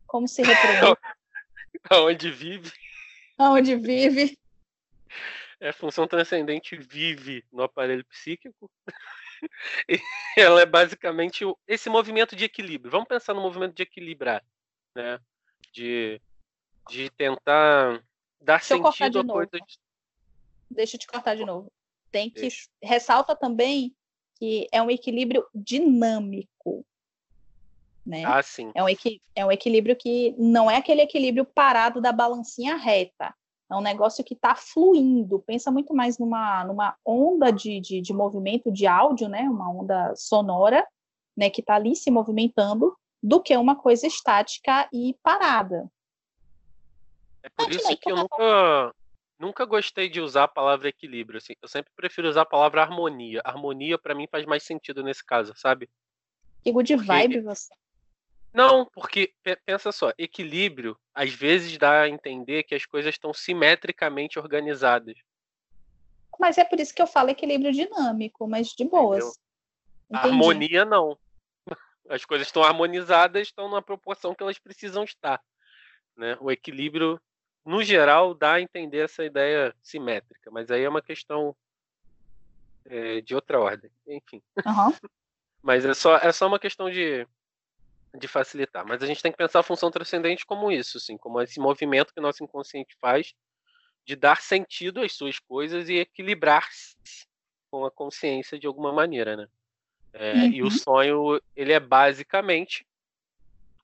Como se reproduz? Aonde vive? Aonde vive? É, função transcendente vive no aparelho psíquico. E ela é basicamente esse movimento de equilíbrio. Vamos pensar no movimento de equilibrar, né? De, de tentar dar Deixa sentido a coisa. De... Deixa eu te cortar de novo. Tem que Deixa. ressalta também que é um equilíbrio dinâmico. Né? Ah, sim. É um, é um equilíbrio que não é aquele equilíbrio parado da balancinha reta. É um negócio que está fluindo. Pensa muito mais numa, numa onda de, de, de, movimento de áudio, né? Uma onda sonora, né? Que está ali se movimentando, do que uma coisa estática e parada. É por isso que eu nunca, nunca gostei de usar a palavra equilíbrio. Assim. Eu sempre prefiro usar a palavra harmonia. Harmonia, para mim, faz mais sentido nesse caso, sabe? Que good Porque... vibe você. Não, porque pensa só, equilíbrio às vezes dá a entender que as coisas estão simetricamente organizadas. Mas é por isso que eu falo equilíbrio dinâmico, mas de boas. Harmonia não. As coisas estão harmonizadas, estão na proporção que elas precisam estar. Né? O equilíbrio, no geral, dá a entender essa ideia simétrica, mas aí é uma questão é, de outra ordem. Enfim. Uhum. mas é só, é só uma questão de de facilitar. Mas a gente tem que pensar a função transcendente como isso, assim, como esse movimento que o nosso inconsciente faz de dar sentido às suas coisas e equilibrar-se com a consciência de alguma maneira, né? É, uhum. E o uhum. sonho, ele é basicamente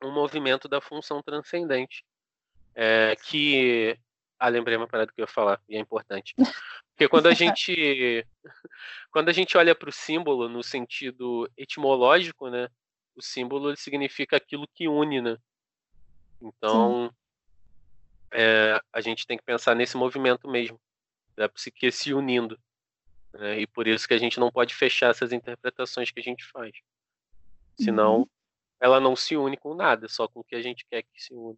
um movimento da função transcendente. É, que. Ah, lembrei uma parada que eu ia falar, e é importante. Porque quando a gente. quando a gente olha para o símbolo no sentido etimológico, né? o símbolo significa aquilo que une, né? Então, é, a gente tem que pensar nesse movimento mesmo, da psique se unindo. Né? E por isso que a gente não pode fechar essas interpretações que a gente faz. Senão, uhum. ela não se une com nada, só com o que a gente quer que se une.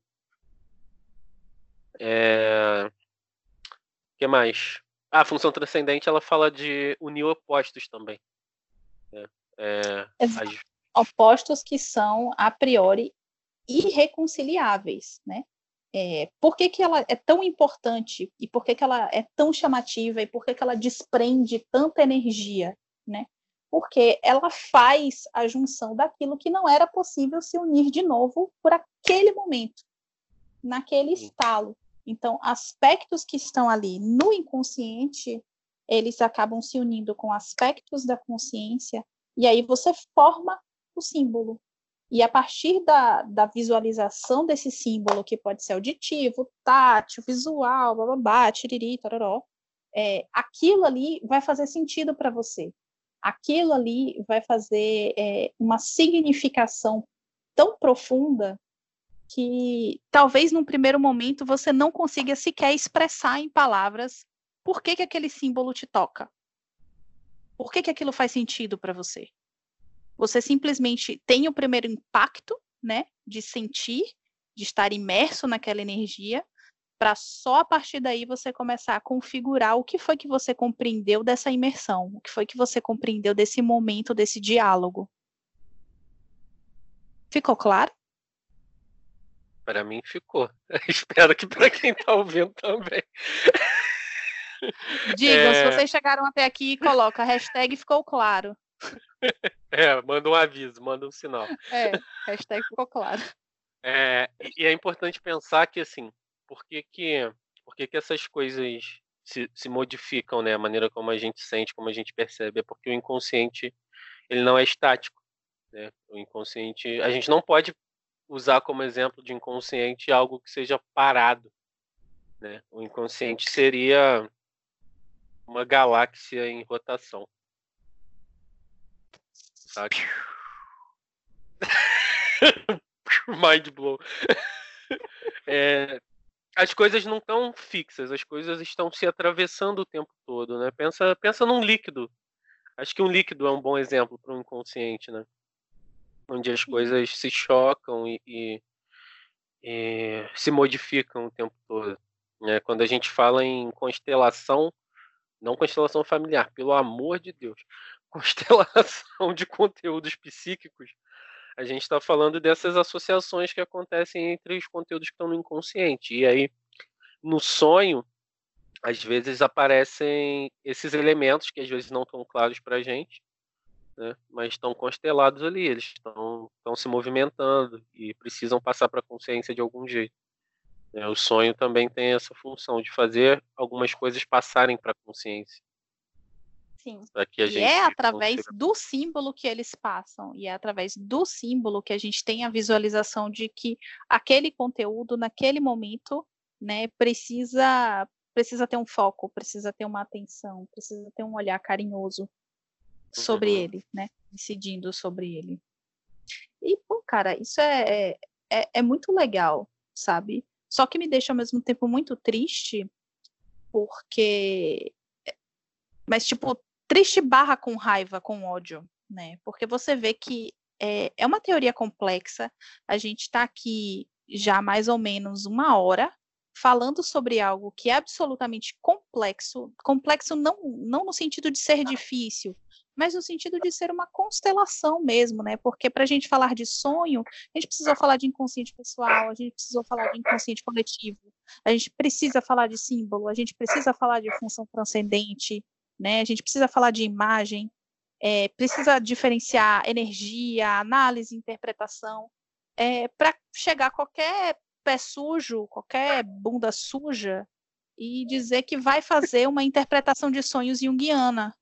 É... O que mais? Ah, a função transcendente ela fala de unir opostos também. Né? É, é, as, opostos que são a priori irreconciliáveis, né? É, por que, que ela é tão importante e por que, que ela é tão chamativa e por que, que ela desprende tanta energia, né? Porque ela faz a junção daquilo que não era possível se unir de novo por aquele momento, naquele estalo. Então, aspectos que estão ali no inconsciente, eles acabam se unindo com aspectos da consciência, e aí você forma o símbolo. E a partir da, da visualização desse símbolo, que pode ser auditivo, tátil, visual, bababá, tiriri, tararó, é, aquilo ali vai fazer sentido para você. Aquilo ali vai fazer é, uma significação tão profunda que talvez num primeiro momento você não consiga sequer expressar em palavras por que, que aquele símbolo te toca. Por que, que aquilo faz sentido para você? Você simplesmente tem o primeiro impacto, né, de sentir, de estar imerso naquela energia, para só a partir daí você começar a configurar o que foi que você compreendeu dessa imersão, o que foi que você compreendeu desse momento, desse diálogo. Ficou claro? Para mim ficou. Espero que para quem está ouvindo também. Digam, é... se vocês chegaram até aqui, coloca hashtag ficou claro. É, manda um aviso, manda um sinal. É, hashtag ficou claro. É, e é importante pensar que, assim, por que que, por que, que essas coisas se, se modificam, né? A maneira como a gente sente, como a gente percebe. É porque o inconsciente, ele não é estático. Né? O inconsciente, a gente não pode usar como exemplo de inconsciente algo que seja parado. Né? O inconsciente seria uma galáxia em rotação. Saca? Mind blow. É, as coisas não estão fixas, as coisas estão se atravessando o tempo todo, né? Pensa, pensa num líquido. Acho que um líquido é um bom exemplo para um inconsciente, né? Onde as coisas se chocam e, e, e se modificam o tempo todo. Né? Quando a gente fala em constelação, não constelação familiar, pelo amor de Deus, constelação de conteúdos psíquicos, a gente está falando dessas associações que acontecem entre os conteúdos que estão no inconsciente. E aí, no sonho, às vezes aparecem esses elementos que às vezes não estão claros para a gente, né? mas estão constelados ali, eles estão, estão se movimentando e precisam passar para a consciência de algum jeito. É, o sonho também tem essa função de fazer algumas coisas passarem para a consciência. Sim. e é através consiga... do símbolo que eles passam, e é através do símbolo que a gente tem a visualização de que aquele conteúdo, naquele momento, né, precisa, precisa ter um foco, precisa ter uma atenção, precisa ter um olhar carinhoso sobre uhum. ele, né, incidindo sobre ele. E, pô, cara, isso é, é, é, é muito legal, sabe? Só que me deixa ao mesmo tempo muito triste, porque mas tipo triste barra com raiva, com ódio, né? Porque você vê que é, é uma teoria complexa. A gente está aqui já mais ou menos uma hora falando sobre algo que é absolutamente complexo, complexo não, não no sentido de ser difícil, mas no sentido de ser uma constelação mesmo, né? Porque para a gente falar de sonho, a gente precisou falar de inconsciente pessoal, a gente precisou falar de inconsciente coletivo, a gente precisa falar de símbolo, a gente precisa falar de função transcendente, né? A gente precisa falar de imagem, é, precisa diferenciar energia, análise, interpretação, é, para chegar qualquer pé sujo, qualquer bunda suja e dizer que vai fazer uma interpretação de sonhos junguiana.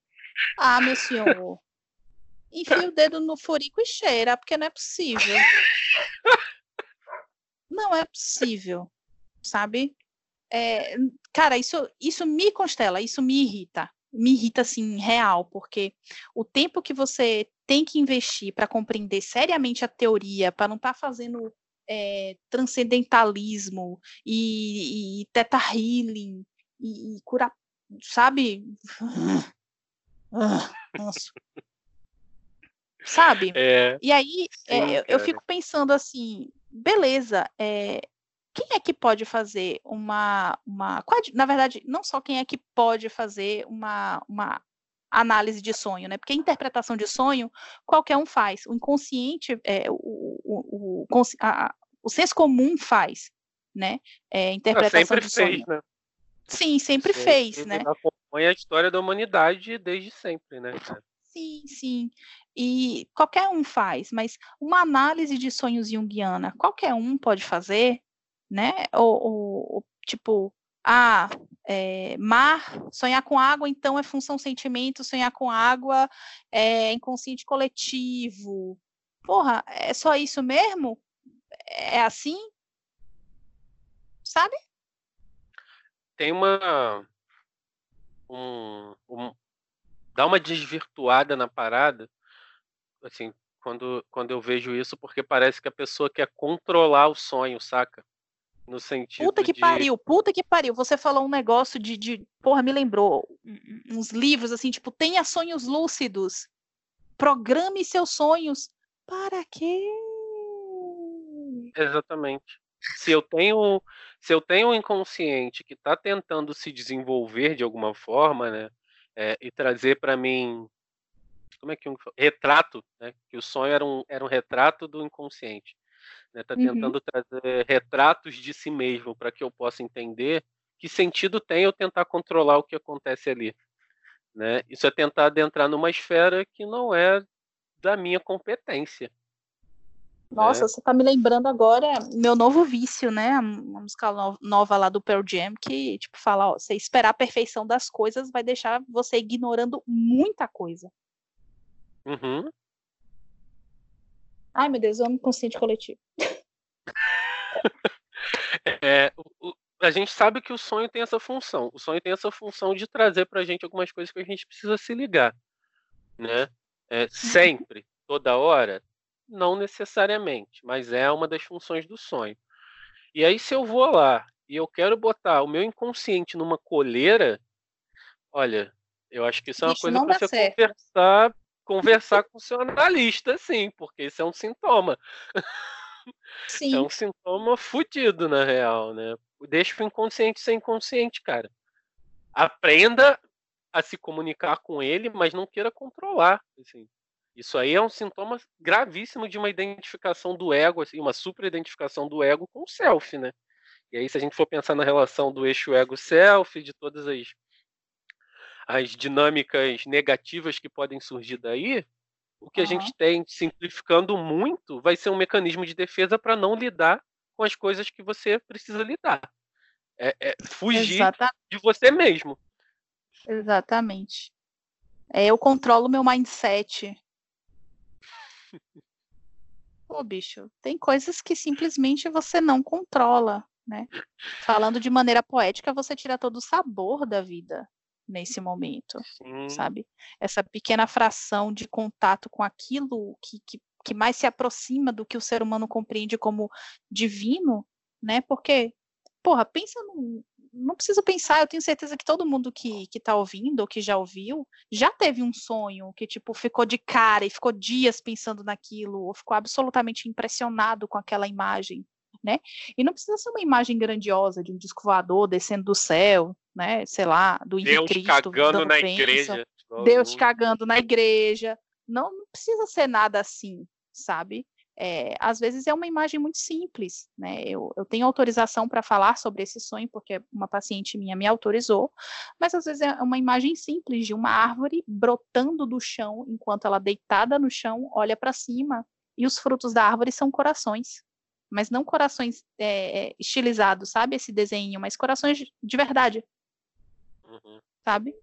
Ah, meu senhor, enfia o dedo no furico e cheira, porque não é possível. Não é possível, sabe? É, cara, isso, isso me constela, isso me irrita me irrita assim real, porque o tempo que você tem que investir para compreender seriamente a teoria, para não estar tá fazendo é, transcendentalismo e, e teta healing e, e curar, sabe? Ah, nossa. sabe? É, e aí sim, é, eu, eu, fico pensando assim, beleza, é, quem é que pode fazer uma, uma. Na verdade, não só quem é que pode fazer uma, uma análise de sonho, né? Porque a interpretação de sonho qualquer um faz. O inconsciente, é, o, o, o, a, o senso comum faz, né? É, ah, interpretação de sonho. Fez, né? Sim, sempre, sempre fez, né? Acompanha a história da humanidade desde sempre, né? Sim, sim. E qualquer um faz, mas uma análise de sonhos junguiana, qualquer um pode fazer, né? Ou, ou tipo, ah, é, mar, sonhar com água, então é função sentimento, sonhar com água é inconsciente coletivo. Porra, é só isso mesmo? É assim? Sabe? Tem uma. Um, um, dá uma desvirtuada na parada, assim, quando, quando eu vejo isso, porque parece que a pessoa quer controlar o sonho, saca? No sentido Puta que de... pariu, puta que pariu. Você falou um negócio de, de. Porra, me lembrou. Uns livros assim, tipo, tenha sonhos lúcidos. Programe seus sonhos. Para quê? Exatamente. Se eu tenho, se eu tenho um inconsciente que está tentando se desenvolver de alguma forma, né, é, e trazer para mim, como é que um retrato, né, que o sonho era um, era um retrato do inconsciente né? Tá uhum. tentando uhum. trazer retratos de si mesmo para que eu possa entender que sentido tem eu tentar controlar o que acontece ali, né? Isso é tentar adentrar numa esfera que não é da minha competência. Nossa, né? você tá me lembrando agora meu novo vício, né? Uma música nova lá do Pearl Jam que, tipo, fala, ó, você esperar a perfeição das coisas vai deixar você ignorando muita coisa. Uhum. Ai, meu Deus, eu amo consciente coletivo. é, o, a gente sabe que o sonho tem essa função. O sonho tem essa função de trazer pra gente algumas coisas que a gente precisa se ligar. Né? É, sempre, toda hora? Não necessariamente, mas é uma das funções do sonho. E aí, se eu vou lá e eu quero botar o meu inconsciente numa coleira, olha, eu acho que isso é uma coisa para você certo. conversar, conversar com o seu analista, sim, porque isso é um sintoma. Sim. É um sintoma fudido, na real, né? Deixa o inconsciente ser inconsciente, cara. Aprenda a se comunicar com ele, mas não queira controlar. Assim. Isso aí é um sintoma gravíssimo de uma identificação do ego, assim, uma super-identificação do ego com o self, né? E aí, se a gente for pensar na relação do eixo ego-self, de todas as, as dinâmicas negativas que podem surgir daí, o que uhum. a gente tem, simplificando muito, vai ser um mecanismo de defesa para não lidar com as coisas que você precisa lidar. É, é fugir Exatamente. de você mesmo. Exatamente. É, eu controlo meu mindset. Pô, bicho, tem coisas que simplesmente você não controla, né? Falando de maneira poética, você tira todo o sabor da vida nesse momento, Sim. sabe? Essa pequena fração de contato com aquilo que, que, que mais se aproxima do que o ser humano compreende como divino, né? Porque, porra, pensa num, não preciso pensar, eu tenho certeza que todo mundo que, que tá ouvindo ou que já ouviu, já teve um sonho que, tipo, ficou de cara e ficou dias pensando naquilo, ou ficou absolutamente impressionado com aquela imagem, né? E não precisa ser uma imagem grandiosa de um disco voador descendo do céu, né? Sei lá, do Deus Cristo, cagando na igreja. Deus cagando na igreja. Não, não precisa ser nada assim, sabe? É, às vezes é uma imagem muito simples, né? Eu, eu tenho autorização para falar sobre esse sonho, porque uma paciente minha me autorizou, mas às vezes é uma imagem simples de uma árvore brotando do chão, enquanto ela deitada no chão olha para cima, e os frutos da árvore são corações. Mas não corações é, estilizados, sabe? Esse desenho, mas corações de verdade. Uhum. Sabe?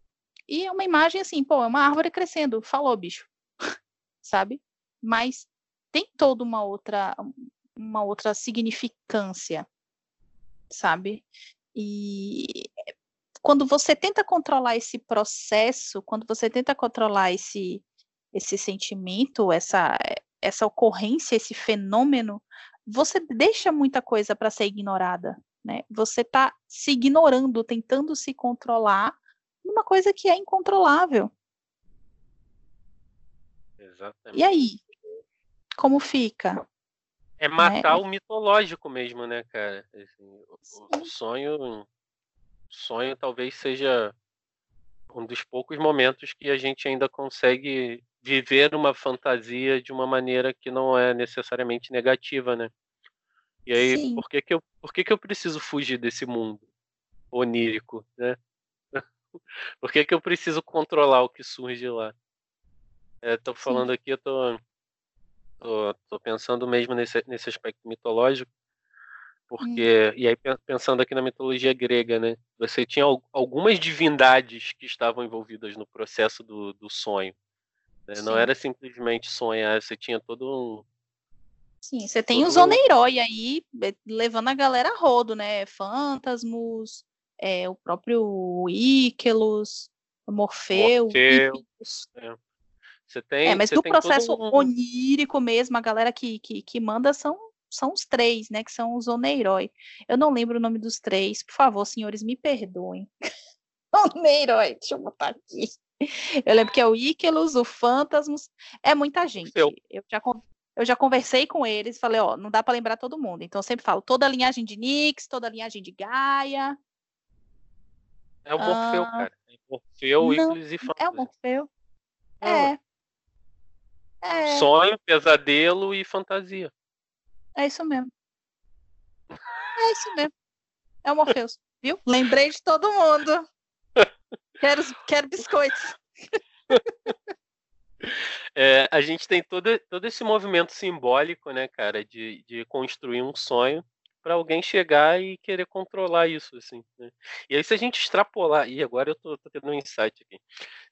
E é uma imagem assim, pô, é uma árvore crescendo, falou, bicho. sabe? Mas tem toda uma outra uma outra significância, sabe? E quando você tenta controlar esse processo, quando você tenta controlar esse esse sentimento, essa essa ocorrência, esse fenômeno, você deixa muita coisa para ser ignorada, né? Você está se ignorando, tentando se controlar numa coisa que é incontrolável. Exatamente. E aí? Como fica. É matar né? o mitológico mesmo, né, cara? Assim, o, o sonho, sonho talvez seja um dos poucos momentos que a gente ainda consegue viver uma fantasia de uma maneira que não é necessariamente negativa, né? E aí, por que que eu, por que que eu preciso fugir desse mundo onírico, né? por que que eu preciso controlar o que surge lá? Estou falando Sim. aqui, eu tô Tô, tô pensando mesmo nesse, nesse aspecto mitológico, porque, hum. e aí pensando aqui na mitologia grega, né? Você tinha algumas divindades que estavam envolvidas no processo do, do sonho. Né? Não era simplesmente sonhar, você tinha todo um. Sim, você tem os Oneiroi aí eh, levando a galera a rodo, né? Fantasmos, é, o próprio Íquelos, Morfeu, Morfeu é. Você tem. É, mas no processo um... onírico mesmo, a galera que, que, que manda são, são os três, né? Que são os Oneirói. Eu não lembro o nome dos três. Por favor, senhores, me perdoem. Oneirói, deixa eu botar aqui. Eu lembro que é o Íquelos, o Fantasmos. É muita gente. Eu, eu já, eu já conversei com eles, falei, ó, não dá para lembrar todo mundo. Então eu sempre falo toda a linhagem de Nix, toda a linhagem de Gaia. É o Morfeu, ah, cara. É Morfeu, Íquelos e Fantasmos. É o Morfeu. É. É. Sonho, pesadelo e fantasia. É isso mesmo. É isso mesmo. É o Morpheus, viu? Lembrei de todo mundo. Quero, quero biscoitos. É, a gente tem todo, todo esse movimento simbólico, né, cara, de, de construir um sonho para alguém chegar e querer controlar isso, assim. Né? E aí, se a gente extrapolar, e agora eu tô, tô tendo um insight aqui,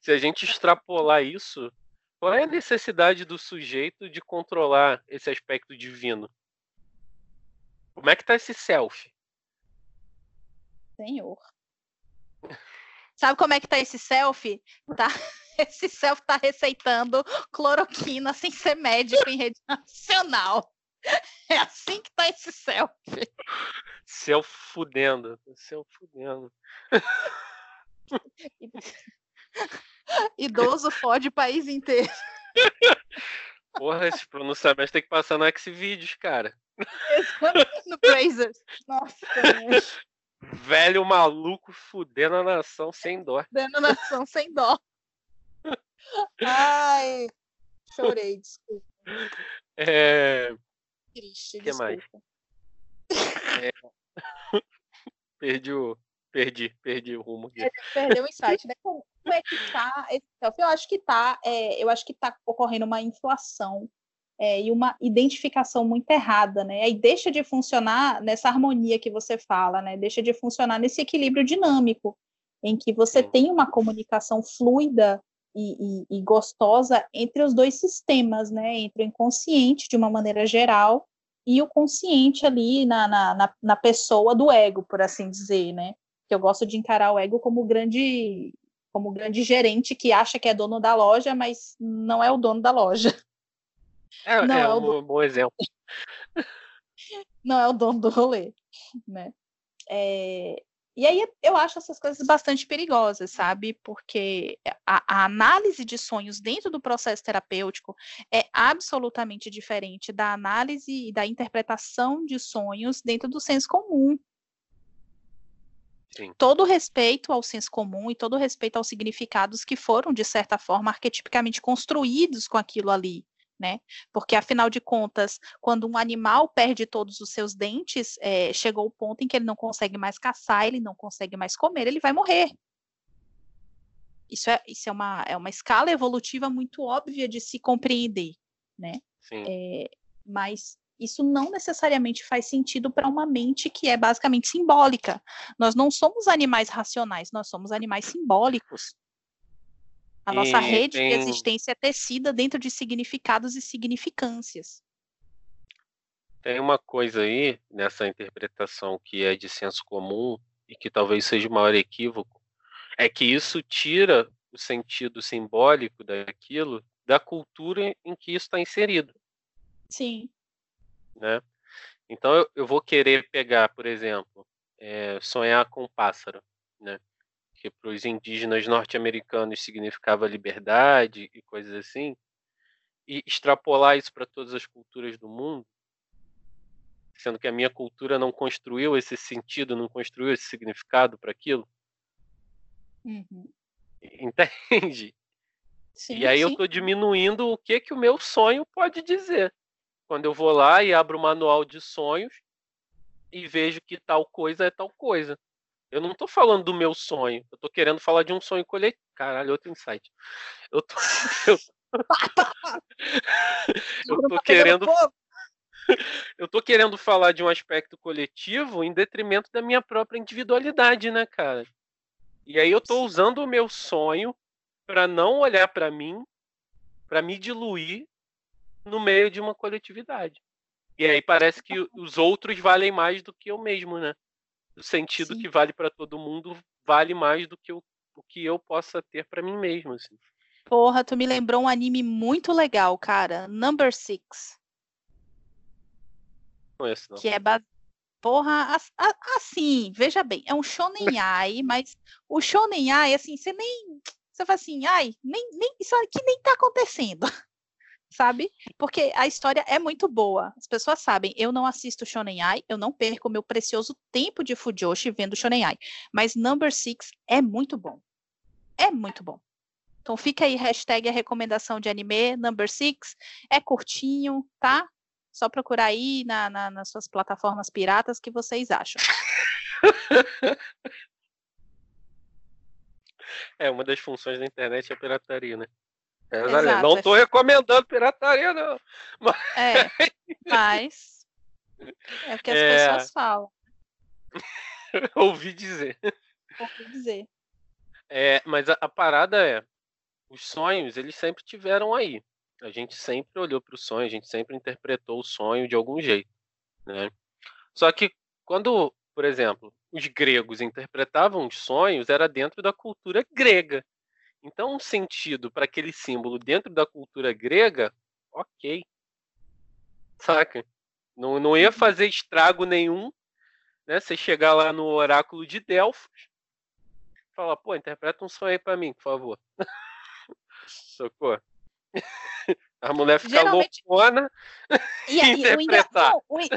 se a gente extrapolar isso Qual é a necessidade do sujeito de controlar esse aspecto divino? Como é que tá esse selfie? Senhor. Sabe como é que tá esse selfie? Tá, esse selfie tá receitando cloroquina sem ser médico em rede nacional. É assim que tá esse selfie. Céu fudendo. Céu fudendo. Idoso fode o país inteiro. Porra, esses pronunciamentos tem que passar no Xvideos, cara. no Brazers. Nossa, Velho maluco fudendo a nação sem dó. Fudendo a nação sem dó. Ai, chorei, desculpa. É... Triste, que desculpa. mais? É... perdi o perdi, perdi o rumo aqui. Perdeu o insight, né? Como é que tá esse selfie? Eu acho que tá, é, eu acho que tá ocorrendo uma inflação é, e uma identificação muito errada, né? Aí deixa de funcionar nessa harmonia que você fala, né? Deixa de funcionar nesse equilíbrio dinâmico, em que você Sim. tem uma comunicação fluida e, e, e gostosa entre os dois sistemas, né? Entre o inconsciente, de uma maneira geral, e o consciente ali na, na, na, na pessoa do ego, por assim dizer, né? Que eu gosto de encarar o ego como grande como grande gerente que acha que é dono da loja, mas não é o dono da loja. É, Não, é é um bom- bom exemplo. não é o dono do rolê, né? É, e aí eu acho essas coisas bastante perigosas, sabe? Porque a, a análise de sonhos dentro do processo terapêutico é absolutamente diferente da análise e da interpretação de sonhos dentro do senso comum. Sim. Todo respeito ao senso comum e todo respeito aos significados que foram, de certa forma, arquetipicamente construídos com aquilo ali né? Porque afinal de contas, quando um animal perde todos os seus dentes, é, chegou o ponto em que ele não consegue mais caçar, ele não consegue mais comer, ele vai morrer. Isso é, isso é, uma, é uma escala evolutiva muito óbvia de se compreender, né? Sim. É, mas isso não necessariamente faz sentido para uma mente que é basicamente simbólica. Nós não somos animais racionais, nós somos animais simbólicos. A nossa E rede tem- de existência é tecida dentro de significados e significâncias. Tem uma coisa aí nessa interpretação que é de senso comum e que talvez seja o maior equívoco, é que isso tira o sentido simbólico daquilo da cultura em que isso está inserido, Sim, né? Então eu, eu vou querer pegar, por exemplo, eh, sonhar com um pássaro, né? Que para os indígenas norte-americanos significava liberdade e coisas assim, e extrapolar isso para todas as culturas do mundo, sendo que a minha cultura não construiu esse sentido, não construiu esse significado para aquilo, uhum. entende? sim, E aí eu sim. estou diminuindo o que que o meu sonho pode dizer. Quando eu vou lá e abro o manual de sonhos e vejo que tal coisa é tal coisa. Eu não estou falando do meu sonho, eu estou querendo falar de um sonho coletivo. Caralho, outro insight. Eu tô, eu, eu tô tá querendo eu tô querendo falar de um aspecto coletivo em detrimento da minha própria individualidade, né, cara? E aí eu tô usando o meu sonho para não olhar para mim, para me diluir no meio de uma coletividade. E aí parece que os outros valem mais do que eu mesmo, né? O sentido Sim. que vale para todo mundo vale mais do que o, o que eu possa ter para mim mesmo, assim. Porra, tu me lembrou um anime muito legal, cara. Number Six. Não é isso, não. que é ba- Porra, assim, veja bem, é um shonen ai, mas o shonen ai, assim, você nem, você fala assim, ai, nem, nem, isso aqui nem tá acontecendo, sabe? Porque a história é muito boa, as pessoas sabem, eu não assisto shonen ai, eu não perco meu precioso tempo de fujoshi vendo shonen ai, mas Number Six é muito bom, é muito bom. Então fica aí, hashtag a recomendação de anime, Number Six, é curtinho, tá? Só procurar aí na, na- nas suas plataformas piratas que vocês acham. É, uma das funções da internet é a pirataria, né? É, Exato, não é tô recomendando pirataria, não. É, mas é o que as É. pessoas falam, Ouvi dizer. vou dizer. É, mas a, a parada é, os sonhos, eles sempre tiveram aí. A gente sempre olhou para o sonho, a gente sempre interpretou o sonho de algum jeito, né? Só que quando, por exemplo, os gregos interpretavam os sonhos, era dentro da cultura grega. Então, um sentido para aquele símbolo dentro da cultura grega, ok. Saca? Não, não ia uhum. fazer estrago nenhum, né? Você chegar lá no oráculo de Delfos, falar, pô, interpreta um sonho aí para mim, por favor. Socorro. A mulher fica Geralmente... loucona e, e o engra...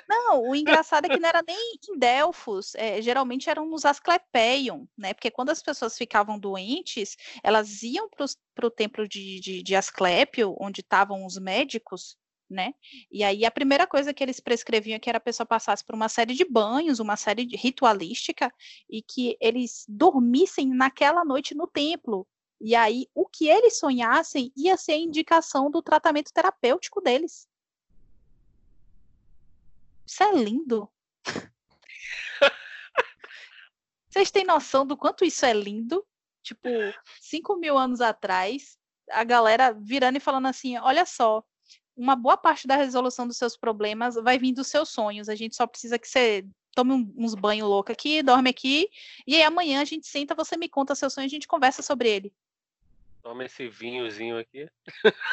não, o, o engraçado é que não era nem em Delfos, é, geralmente eram nos Asclepeion, né? Porque quando as pessoas ficavam doentes, elas iam para o templo de, de, de Asclépio, onde estavam os médicos, né? E aí a primeira coisa que eles prescreviam é que era a pessoa passasse por uma série de banhos, uma série de ritualística, e que eles dormissem naquela noite no templo, e aí, o que eles sonhassem ia ser a indicação do tratamento terapêutico deles. Isso é lindo. Vocês têm noção do quanto isso é lindo? Tipo, 5 mil anos atrás, a galera virando e falando assim: olha só, uma boa parte da resolução dos seus problemas vai vir dos seus sonhos. A gente só precisa que você tome uns banhos loucos aqui, dorme aqui, e aí amanhã a gente senta, você me conta seu sonho e a gente conversa sobre ele. Toma esse vinhozinho aqui.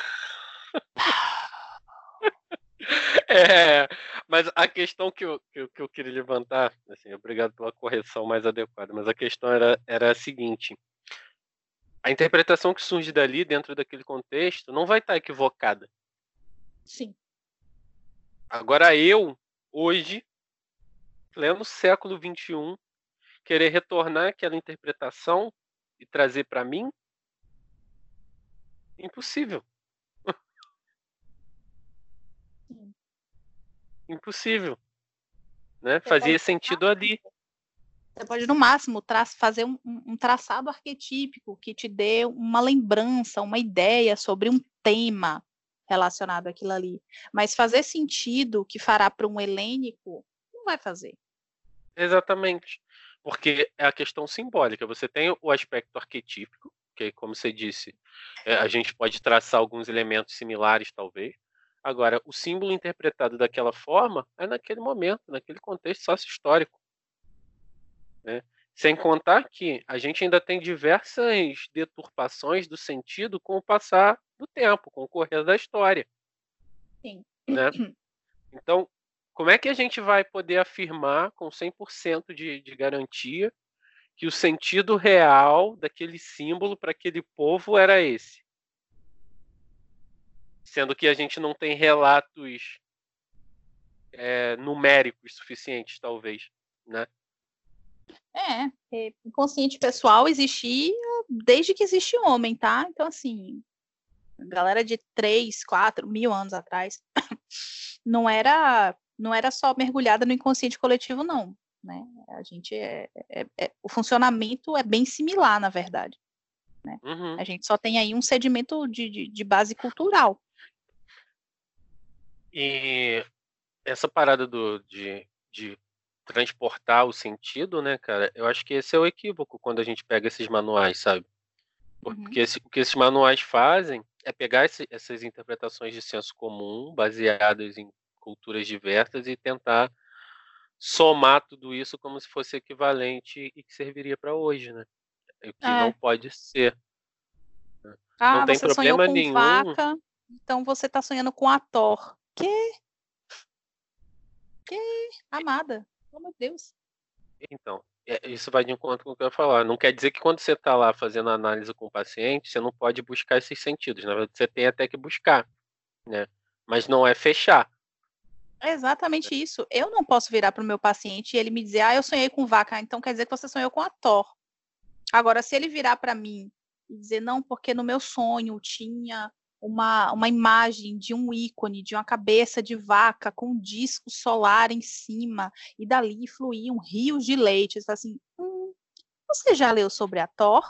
É, mas a questão que eu, que eu, que, eu, queria levantar, assim, obrigado pela correção mais adequada, mas a questão era, era a seguinte: a interpretação que surge dali, dentro daquele contexto, não vai estar equivocada. Sim. Agora eu, hoje, pleno século XXI, querer retornar aquela interpretação e trazer para mim Impossível. Impossível. Né? Fazia sentido ali. Você pode, no máximo, fazer um, um, traçado arquetípico que te dê uma lembrança, uma ideia sobre um tema relacionado àquilo ali. Mas fazer sentido que fará para um helênico, não vai fazer. Exatamente. Porque é a questão simbólica. Você tem o aspecto arquetípico, porque, como você disse, é, a gente pode traçar alguns elementos similares, talvez. Agora, o símbolo interpretado daquela forma é naquele momento, naquele contexto sócio-histórico. Né? Sem contar que a gente ainda tem diversas deturpações do sentido com o passar do tempo, com o correr da história. Sim. Né? Então, como é que a gente vai poder afirmar com 100% de, de garantia que o sentido real daquele símbolo para aquele povo era esse. Sendo que a gente não tem relatos é, numéricos suficientes, talvez, né? É, inconsciente pessoal existia desde que existe homem, tá? Então, assim, galera de 3, 4 mil anos atrás, não era, não era só mergulhada no inconsciente coletivo, não né? A gente é, é, é, o funcionamento é bem similar, na verdade. Né? Uhum. A gente só tem aí um sedimento de, de, de, base cultural. E essa parada do, de, de transportar o sentido, né, cara? Eu acho que esse é o equívoco quando a gente pega esses manuais, sabe? Porque uhum. esse, o que esses manuais fazem é pegar esse, essas interpretações de senso comum, baseadas em culturas diversas, e tentar somar tudo isso como se fosse equivalente e que serviria para hoje, né? O que é. não pode ser. Né? Ah, não tem você problema sonhou com nenhum. Vaca, então você está sonhando com a Thor. Que? Que? Amada. Oh, meu Deus. Então, é, isso vai de encontro com o que eu ia falar. Não quer dizer que quando você está lá fazendo análise com o paciente, você não pode buscar esses sentidos. Na verdade, você tem até que buscar, né? Mas não é fechar. É exatamente isso. Eu não posso virar para o meu paciente e ele me dizer, ah, eu sonhei com vaca, então quer dizer que você sonhou com a Thor. Agora, se ele virar para mim e dizer, não, porque no meu sonho tinha uma, uma imagem de um ícone, de uma cabeça de vaca com um disco solar em cima, e dali fluíam rios de leite. Você assim, hum, você já leu sobre a Thor?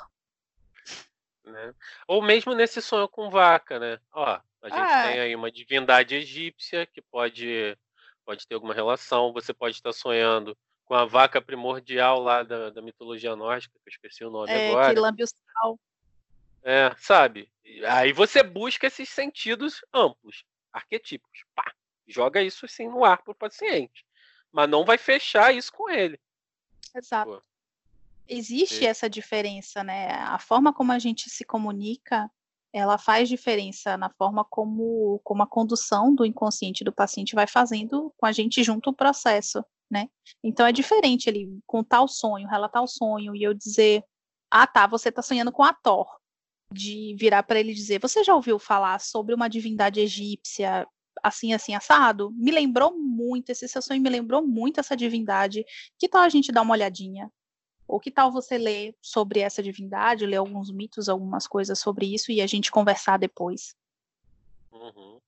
Né? Ou mesmo nesse sonho com vaca, né? Ó, a gente ah. tem aí uma divindade egípcia que pode, pode ter alguma relação. Você pode estar sonhando com a vaca primordial lá da, da mitologia nórdica, que eu esqueci o nome é, agora. Que lambe o sal. É, sabe? Aí você busca esses sentidos amplos, arquetípicos. Pá, joga isso assim no ar pro paciente. Mas não vai fechar isso com ele. Exato. Pô. Existe essa diferença, né? A forma como a gente se comunica, ela faz diferença na forma como, como a condução do inconsciente do paciente vai fazendo com a gente junto o processo, né? Então é diferente ele contar o sonho, relatar o sonho e eu dizer, ah tá, você tá sonhando com a Thor de virar para ele dizer: Você já ouviu falar sobre uma divindade egípcia assim, assim, assado? Me lembrou muito, esse seu sonho me lembrou muito essa divindade. Que tal a gente dar uma olhadinha? Ou que tal você ler sobre essa divindade, ler alguns mitos, algumas coisas sobre isso e a gente conversar depois? Uhum.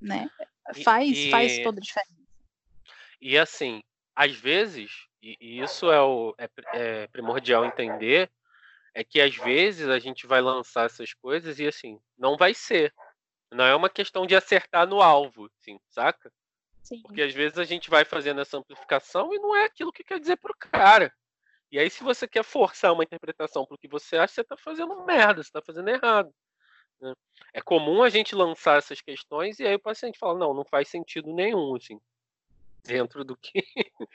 Né? Faz, e, faz toda a diferença. E assim, às vezes, e, e isso é, o, é, é primordial entender, é que às vezes a gente vai lançar essas coisas e assim, não vai ser. Não é uma questão de acertar no alvo, assim, saca? Sim. Porque às vezes a gente vai fazendo essa amplificação e não é aquilo que quer dizer pro cara. E aí, se você quer forçar uma interpretação pro que você acha, você tá fazendo merda, você tá fazendo errado. Né? É comum a gente lançar essas questões e aí o paciente fala, não, não faz sentido nenhum, assim dentro do que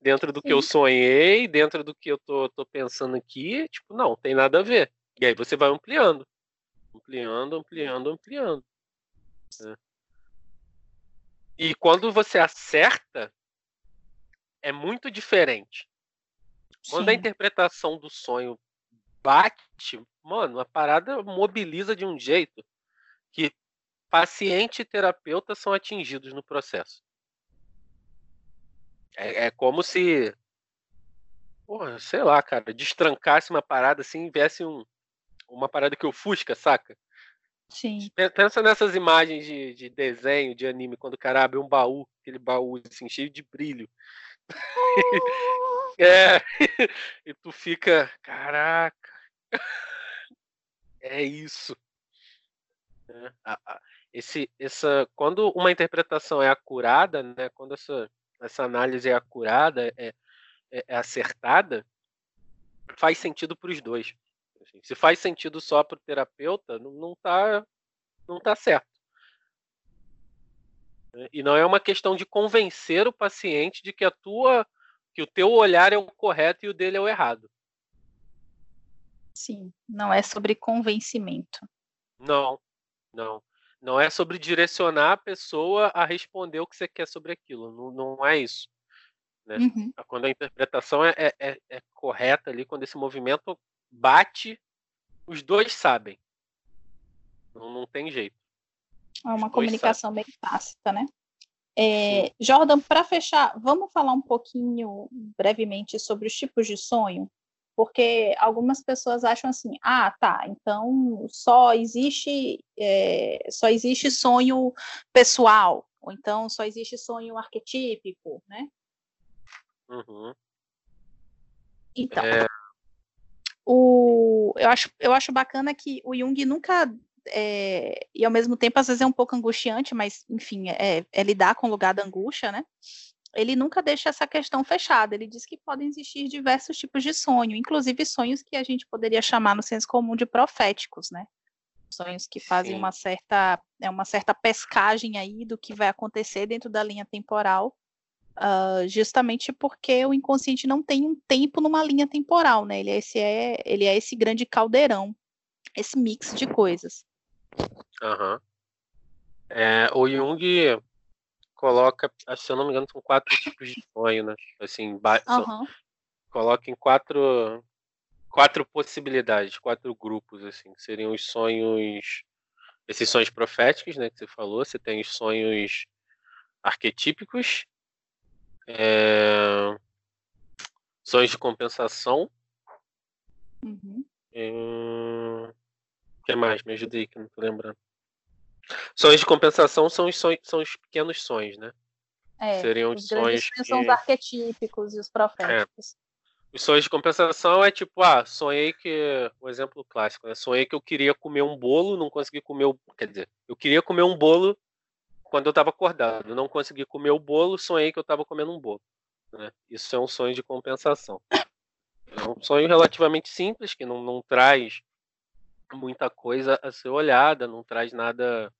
dentro do que eu sonhei, dentro do que eu tô, tô pensando aqui, tipo, não, tem nada a ver. E aí você vai ampliando, ampliando, ampliando, ampliando. Né? E quando você acerta, é muito diferente. Quando Sim. a interpretação do sonho bate, mano, a parada mobiliza de um jeito que paciente e terapeuta são atingidos no processo. É, é como se, porra, sei lá, cara, destrancasse uma parada assim e viesse um, uma parada que ofusca, saca? Sim. Pensa nessas imagens de, de desenho, de anime, quando o cara abre um baú, aquele baú assim, cheio de brilho. é, e tu fica, caraca, é isso. É, esse, essa, quando uma interpretação é acurada, né, quando essa essa análise é acurada, é, é, é acertada, faz sentido para os dois. Assim, se faz sentido só para o terapeuta, não, não, tá, não tá certo. E não é uma questão de convencer o paciente de que a tua, que o teu olhar é o correto e o dele é o errado. Sim, não é sobre convencimento. Não, não. Não é sobre direcionar a pessoa a responder o que você quer sobre aquilo. Não, não é isso. Né? Uhum. Quando a interpretação é, é, é, é correta ali, quando esse movimento bate, os dois sabem. Não, não tem jeito. É uma comunicação sabem. bem tácita, né? É, Jordan, para fechar, vamos falar um pouquinho brevemente sobre os tipos de sonho? porque algumas pessoas acham assim, ah, tá, então só existe é, só existe sonho pessoal, ou então só existe sonho arquetípico, né? Uhum. Então, é... o, eu, acho, eu acho bacana que o Jung nunca é, e ao mesmo tempo às vezes é um pouco angustiante, mas enfim, é, é lidar com o lugar da angústia, né? ele nunca deixa essa questão fechada. Ele diz que podem existir diversos tipos de sonho, inclusive sonhos que a gente poderia chamar no senso comum de proféticos, né? Sonhos que fazem uma certa, é uma certa pescagem aí do que vai acontecer dentro da linha temporal, uh, justamente porque o inconsciente não tem um tempo numa linha temporal, né? Ele é esse, é, ele é esse grande caldeirão, esse mix de coisas. Uhum. É, o Jung coloca, se eu não me engano, são quatro tipos de sonho, né? Assim, uhum. coloca em quatro quatro possibilidades, quatro grupos, assim, que seriam os sonhos, esses sonhos proféticos, né, que você falou, você tem os sonhos arquetípicos, é... sonhos de compensação, uhum. É... o que mais? Me ajuda aí, que eu não tô lembrando. Sonhos de compensação são os, sonhos, são os pequenos sonhos, né? É, Seriam os, sonhos. Que... São os arquetípicos e os proféticos. É. Os sonhos de compensação é tipo, ah, sonhei que. Um exemplo clássico, né? Sonhei que eu queria comer um bolo, não consegui comer o. Quer dizer, eu queria comer um bolo quando eu estava acordado. Não consegui comer o bolo, sonhei que eu estava comendo um bolo. Né? Isso é um sonho de compensação. É um sonho relativamente simples, que não, não traz muita coisa a ser olhada, não traz nada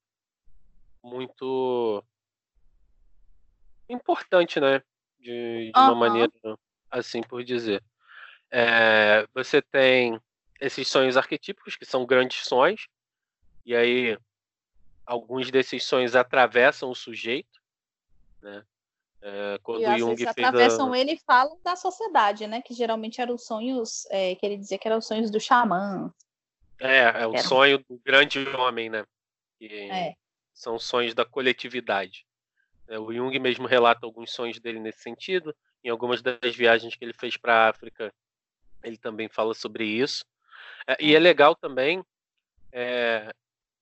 muito importante, né? De, de uma maneira assim por dizer. É, você tem esses sonhos arquetípicos, que são grandes sonhos, e aí alguns desses sonhos atravessam o sujeito, né? É, quando e, Jung fez atravessam a... ele e falam da sociedade, né? Que geralmente eram os sonhos, é, que ele dizia que eram os sonhos do xamã. É, é o Era. sonho do grande homem, né? Que é. São sonhos da coletividade. É, o Jung mesmo relata alguns sonhos dele nesse sentido. Em algumas das viagens que ele fez para a África, ele também fala sobre isso. É, e é legal também, é,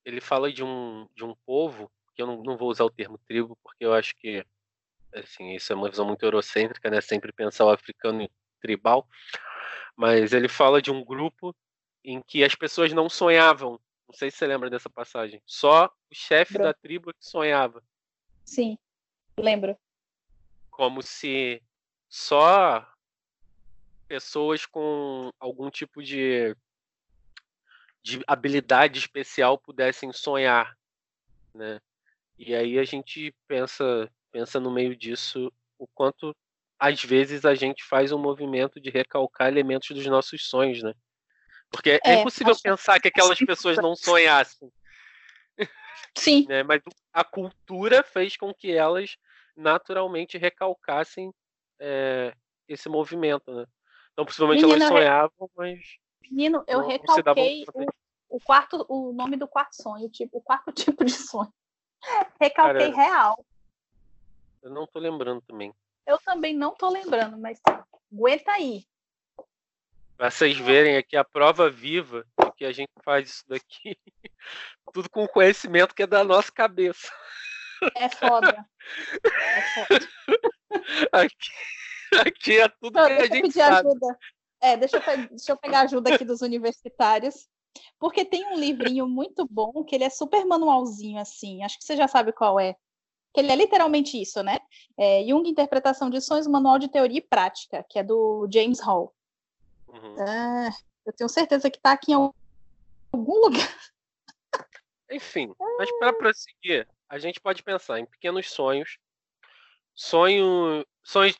ele fala de um, de um povo, que eu não, não, vou usar o termo tribo, porque eu acho que assim, isso é uma visão muito eurocêntrica, né? Sempre pensar o africano tribal. Mas ele fala de um grupo em que as pessoas não sonhavam. Não sei se você lembra dessa passagem. Só o chefe da tribo que sonhava. Sim, lembro. Como se só pessoas com algum tipo de, de habilidade especial pudessem sonhar, né? E aí a gente pensa pensa no meio disso o quanto às vezes a gente faz um movimento de recalcar elementos dos nossos sonhos, né? Porque é, é impossível pensar que aquelas pessoas não sonhassem. Sim. né? Mas a cultura fez com que elas naturalmente recalcassem é, esse movimento, né? Então, possivelmente Menina, elas sonhavam, mas. Menino, eu recalquei o, o, quarto, o nome do quarto sonho, tipo, o quarto tipo de sonho. Recalquei Cara, real. Eu não tô lembrando também. Eu também não tô lembrando, mas aguenta aí. Pra vocês verem aqui a prova viva de que a gente faz isso daqui, tudo com conhecimento que é da nossa cabeça. É foda. É foda. Aqui, aqui é tudo então, que a gente pedir sabe. ajuda. É, deixa eu, deixa eu pegar ajuda aqui dos universitários. Porque tem um livrinho muito bom que ele é super manualzinho assim. Acho que você já sabe qual é que ele é literalmente isso, né? É, Jung, Interpretação de Sonhos, Manual de Teoria e Prática, que é do James Hall. Uhum. Ah, eu tenho certeza que está aqui em algum lugar. Enfim, mas para prosseguir, a gente pode pensar em pequenos sonhos, sonho, sonhos,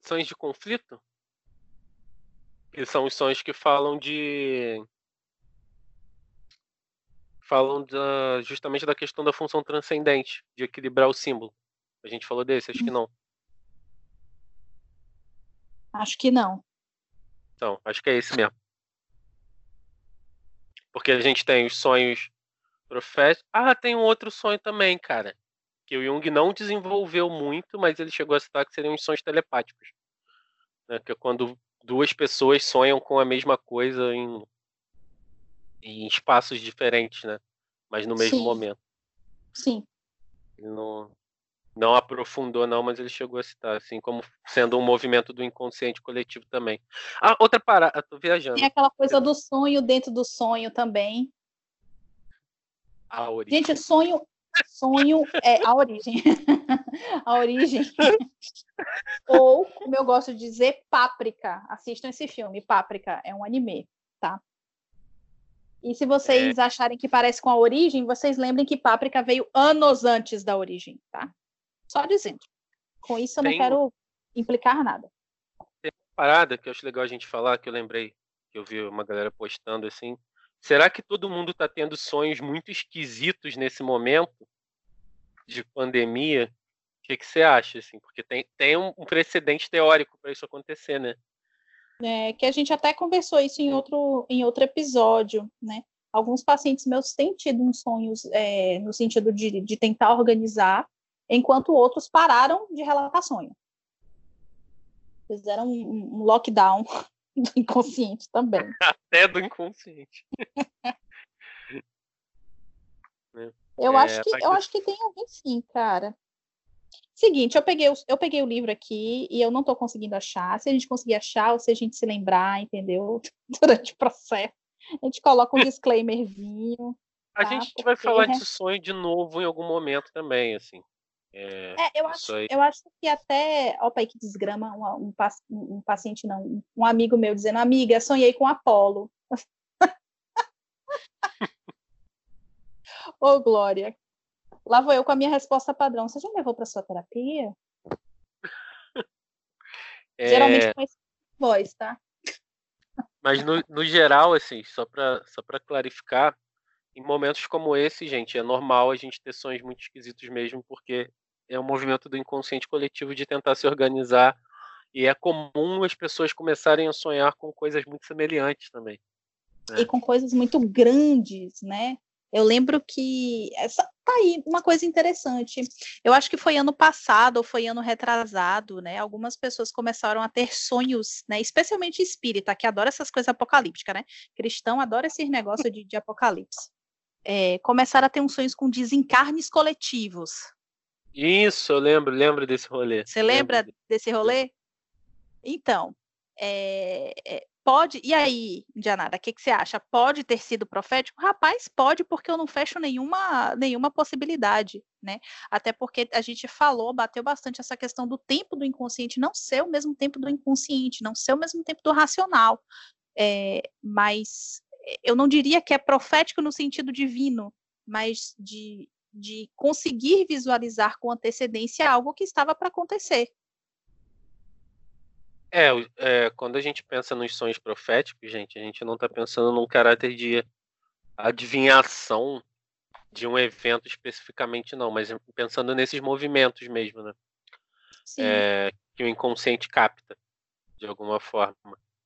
sonhos de conflito, que são os sonhos que falam de falam da, justamente da questão da função transcendente, de equilibrar o símbolo. A gente falou desse, acho que não. Acho que não. Então, acho que é esse mesmo. Porque a gente tem os sonhos proféticos. Ah, tem um outro sonho também, cara. Que o Jung não desenvolveu muito, mas ele chegou a citar que seriam os sonhos telepáticos. Né? Que é quando duas pessoas sonham com a mesma coisa em em espaços diferentes, né? Mas no mesmo Sim. momento. Sim. Ele não, não aprofundou, não, mas ele chegou a citar, assim, como sendo um movimento do inconsciente coletivo também. Ah, outra parada, tô viajando. Tem aquela coisa do sonho dentro do sonho também. A origem. Gente, sonho, sonho é a origem. a origem. Ou, como eu gosto de dizer, Páprica. Assistam esse filme, Páprica. É um anime, tá? E se vocês é. acharem que parece com a origem, vocês lembrem que Páprica veio anos antes da origem, tá? Só dizendo. Com isso eu Tem... não quero implicar nada. Tem uma parada que eu acho legal a gente falar, que eu lembrei, que eu vi uma galera postando assim. Será que todo mundo está tendo sonhos muito esquisitos nesse momento de pandemia? O que, que você acha, assim? Porque tem, tem um precedente teórico para isso acontecer, né? é, que a gente até conversou isso em outro, em outro episódio, né? Alguns pacientes meus têm tido uns sonhos é, no sentido de, de tentar organizar, enquanto outros pararam de relatar sonho. Fizeram um, um lockdown do inconsciente também. Até do inconsciente. eu, é, acho que, eu acho que tem alguém sim, cara. Seguinte, eu peguei, o, eu peguei o livro aqui e eu não estou conseguindo achar. Se a gente conseguir achar, ou se a gente se lembrar, entendeu? Durante o processo, a gente coloca um disclaimerzinho. A tá? gente Porque... vai falar de sonho de novo em algum momento também, assim. É, é eu, acho, eu acho que até. Opa, aí que desgrama um, um, um, paciente, não, um amigo meu dizendo, amiga, sonhei com Apolo. Ô, Glória, lá vou eu com a minha resposta padrão. Você já levou para sua terapia? É... Geralmente com esse voz, tá? Mas no, no geral, assim, só para só clarificar, em momentos como esse, gente, é normal a gente ter sonhos muito esquisitos mesmo, porque é um movimento do inconsciente coletivo de tentar se organizar e é comum as pessoas começarem a sonhar com coisas muito semelhantes também. Né? E com coisas muito grandes, né? Eu lembro que essa tá aí uma coisa interessante. Eu acho que foi ano passado ou foi ano retrasado, né? Algumas pessoas começaram a ter sonhos, né? Especialmente espírita, que adora essas coisas apocalípticas, né? Cristão adora esses negócios de, de apocalipse. É, começaram a ter uns sonhos com desencarnes coletivos. Isso, eu lembro, lembro desse rolê. Você lembra desse rolê? Então, é, é, pode. E aí, Janara, o que, que você acha? Pode ter sido profético? Rapaz, pode, porque eu não fecho nenhuma, nenhuma possibilidade, né? Até porque a gente falou, bateu bastante essa questão do tempo do inconsciente não ser o mesmo tempo do inconsciente, não ser o mesmo tempo do racional. É, mas eu não diria que é profético no sentido divino, mas de, de conseguir visualizar com antecedência algo que estava para acontecer. É, é, quando a gente pensa nos sonhos proféticos, gente, a gente não está pensando num caráter de adivinhação de um evento especificamente, não, mas pensando nesses movimentos mesmo, né? É, que o inconsciente capta de alguma forma.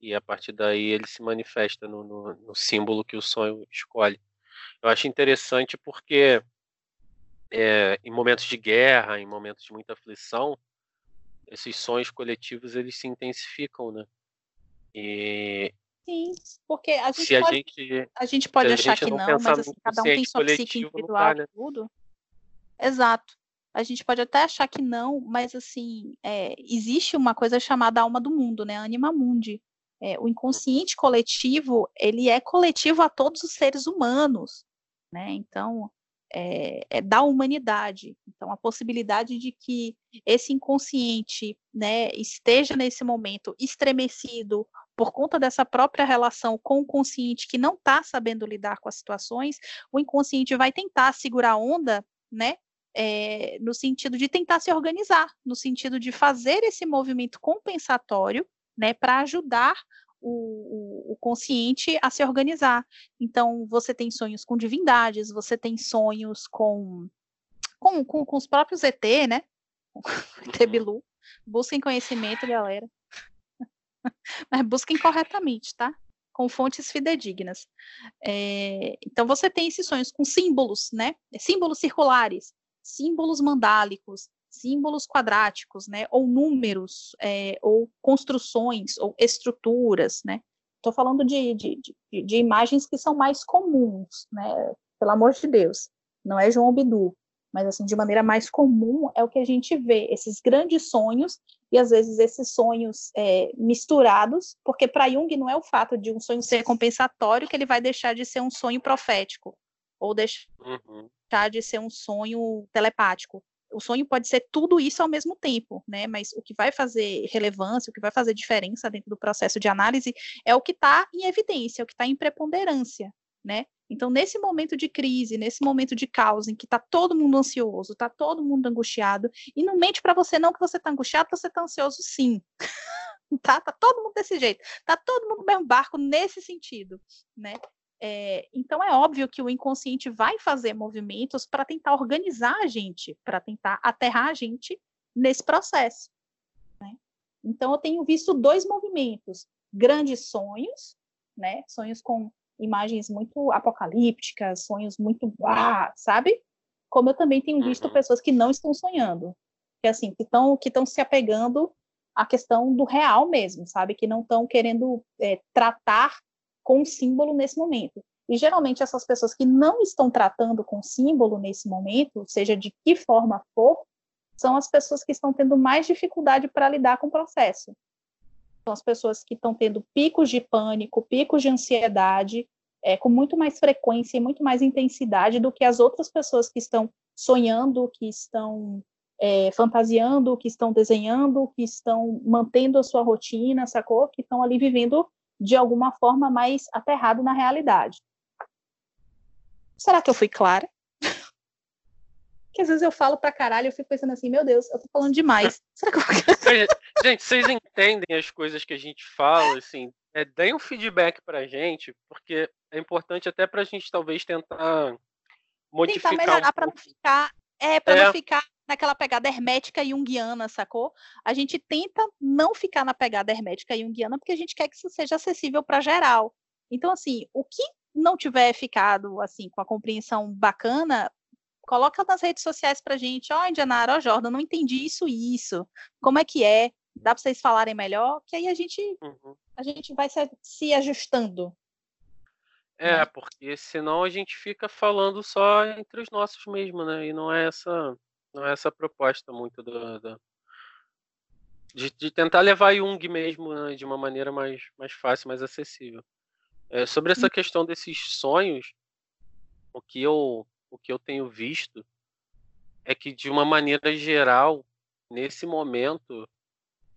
E a partir daí ele se manifesta no, no, no símbolo que o sonho escolhe. Eu acho interessante porque é, em momentos de guerra, em momentos de muita aflição, esses sonhos coletivos eles se intensificam, né? E Sim, porque a gente se pode, a gente, a gente pode achar gente que não, não mas assim, cada um tem sua psique individual e tudo. Exato. A gente pode até achar que não, mas assim, é, existe uma coisa chamada alma do mundo, né? Anima mundi. É, o inconsciente coletivo, ele é coletivo a todos os seres humanos, né? Então, é, é, da humanidade. Então, a possibilidade de que esse inconsciente né, esteja nesse momento estremecido por conta dessa própria relação com o consciente que não está sabendo lidar com as situações, o inconsciente vai tentar segurar a onda, né? É, no sentido de tentar se organizar, no sentido de fazer esse movimento compensatório, né, para ajudar o, o, consciente a se organizar. Então, você tem sonhos com divindades, você tem sonhos com, com, com, com os próprios ET, né? ET uhum. Bilu. Busquem conhecimento, galera. Mas busquem corretamente, tá? Com fontes fidedignas. É, então, você tem esses sonhos com símbolos, né? Símbolos circulares, símbolos mandálicos, símbolos quadráticos, né, ou números, é, ou construções, ou estruturas, né. Estou falando de, de, de, de, imagens que são mais comuns, né, pelo amor de Deus, não é João Bidu, mas assim, de maneira mais comum é o que a gente vê, esses grandes sonhos, e às vezes esses sonhos é, misturados, porque para Jung não é o fato de um sonho ser compensatório que ele vai deixar de ser um sonho profético, ou deixar uhum. de ser um sonho telepático o sonho pode ser tudo isso ao mesmo tempo, né? Mas o que vai fazer relevância, o que vai fazer diferença dentro do processo de análise é o que está em evidência, é o que está em preponderância, né? Então, nesse momento de crise, nesse momento de caos, em que está todo mundo ansioso, está todo mundo angustiado, e não mente para você não que você está angustiado, você está ansioso sim. tá? Tá todo mundo desse jeito. Tá todo mundo no mesmo barco nesse sentido, né? É, então é óbvio que o inconsciente vai fazer movimentos para tentar organizar a gente, para tentar aterrar a gente nesse processo. Né? Então eu tenho visto dois movimentos: grandes sonhos, né? Sonhos com imagens muito apocalípticas, sonhos muito, ah, sabe? Como eu também tenho visto uhum. pessoas que não estão sonhando, que assim, que estão que estão se apegando à questão do real mesmo, sabe? Que não estão querendo é, tratar com símbolo nesse momento. E geralmente essas pessoas que não estão tratando com símbolo nesse momento, seja de que forma for, são as pessoas que estão tendo mais dificuldade para lidar com o processo. São as pessoas que estão tendo picos de pânico, picos de ansiedade, é, com muito mais frequência e muito mais intensidade do que as outras pessoas que estão sonhando, que estão é, fantasiando, que estão desenhando, que estão mantendo a sua rotina, sacou? Que estão ali vivendo de alguma forma mais aterrado na realidade. Será que eu fui clara? que às vezes eu falo pra caralho, eu fico pensando assim, meu Deus, eu tô falando demais. Será que eu... gente, vocês entendem as coisas que a gente fala, assim, é, deem um feedback pra gente, porque é importante até pra gente talvez tentar modificar. Tentar melhorar um pra não ficar. É, pra é. não ficar naquela pegada hermética junguiana, sacou? A gente tenta não ficar na pegada hermética junguiana porque a gente quer que isso seja acessível para geral. Então, assim, o que não tiver ficado assim com a compreensão bacana, coloca nas redes sociais pra gente, ó, oh, Indianara, ó, oh, Jordan, não entendi isso isso. Como é que é? Dá para vocês falarem melhor? Que aí a gente uhum. a gente vai se, se ajustando. É, porque senão a gente fica falando só entre os nossos mesmo, né? E não é essa não é essa proposta muito do, do de, de, tentar levar Jung mesmo né, de uma maneira mais, mais fácil, mais acessível. É, sobre essa hum. questão desses sonhos, o que eu o que eu tenho visto é que de uma maneira geral, nesse momento,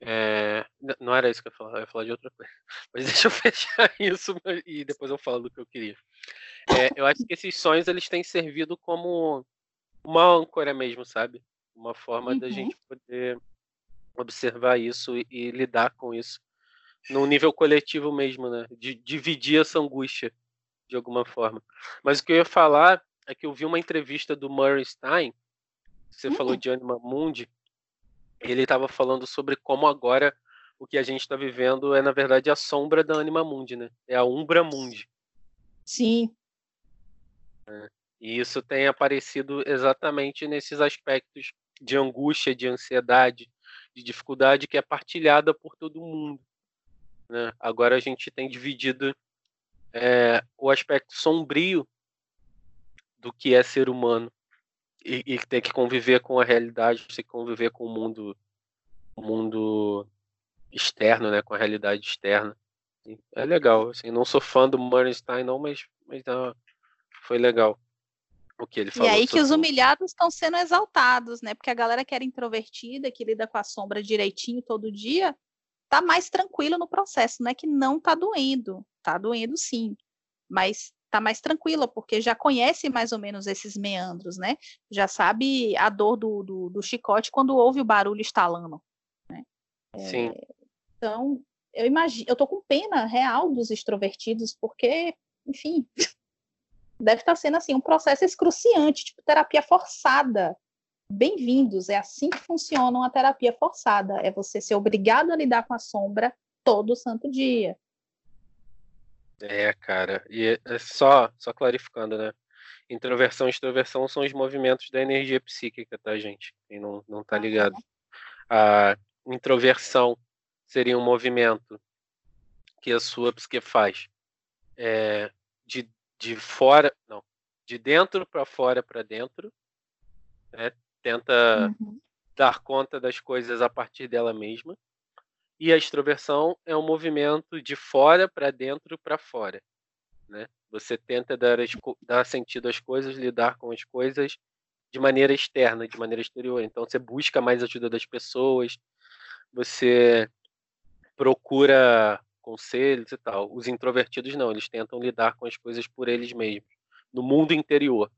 é... não era isso que eu ia falar, eu ia falar de outra coisa. Mas deixa eu fechar isso e depois eu falo do que eu queria. É, eu acho que esses sonhos eles têm servido como uma âncora mesmo, sabe? Uma forma uhum. da gente poder observar isso e, e, lidar com isso no nível coletivo mesmo, né? De dividir essa angústia de alguma forma. Mas o que eu ia falar é que eu vi uma entrevista do Murray Stein, você uhum. falou de Anima Mundi, ele estava falando sobre como agora o que a gente está vivendo é, na verdade, a sombra da Anima Mundi, né? É a Umbra Mundi. Sim. É. E isso tem aparecido exatamente nesses aspectos de angústia, de ansiedade, de dificuldade que é partilhada por todo mundo. Né? Agora a gente tem dividido é, o aspecto sombrio do que é ser humano e, e tem que conviver com a realidade, tem que conviver com o mundo, o mundo externo, né, com a realidade externa. É legal, assim, não sou fã do Bernstein não, mas, mas uh, foi legal o que ele falou. E aí que os humilhados estão sendo exaltados, né? Porque a galera que era introvertida, que lida com a sombra direitinho todo dia, tá mais tranquilo no processo, não é que não tá doendo, tá doendo sim, mas tá mais tranquila, porque já conhece mais ou menos esses meandros, né? Já sabe a dor do, do, do chicote quando ouve o barulho estalando, né? Sim. É, então, eu imagino, eu tô com pena real dos extrovertidos, porque, enfim, deve estar tá sendo assim um processo excruciante, tipo terapia forçada. Bem-vindos, é assim que funciona uma terapia forçada, é você ser obrigado a lidar com a sombra todo santo dia. É, cara, e é só, só clarificando, né? Introversão e extroversão são os movimentos da energia psíquica, tá, gente? Quem não, não tá ligado. A introversão seria um movimento que a sua psique faz é, de, de fora, não, de dentro para fora para dentro, né? Tenta uhum. dar conta das coisas a partir dela mesma. E a extroversão é um movimento de fora para dentro para fora. Né? Você tenta dar, dar sentido às coisas, lidar com as coisas de maneira externa, de maneira exterior. Então você busca mais ajuda das pessoas, você procura conselhos e tal. Os introvertidos não, eles tentam lidar com as coisas por eles mesmos, no mundo interior,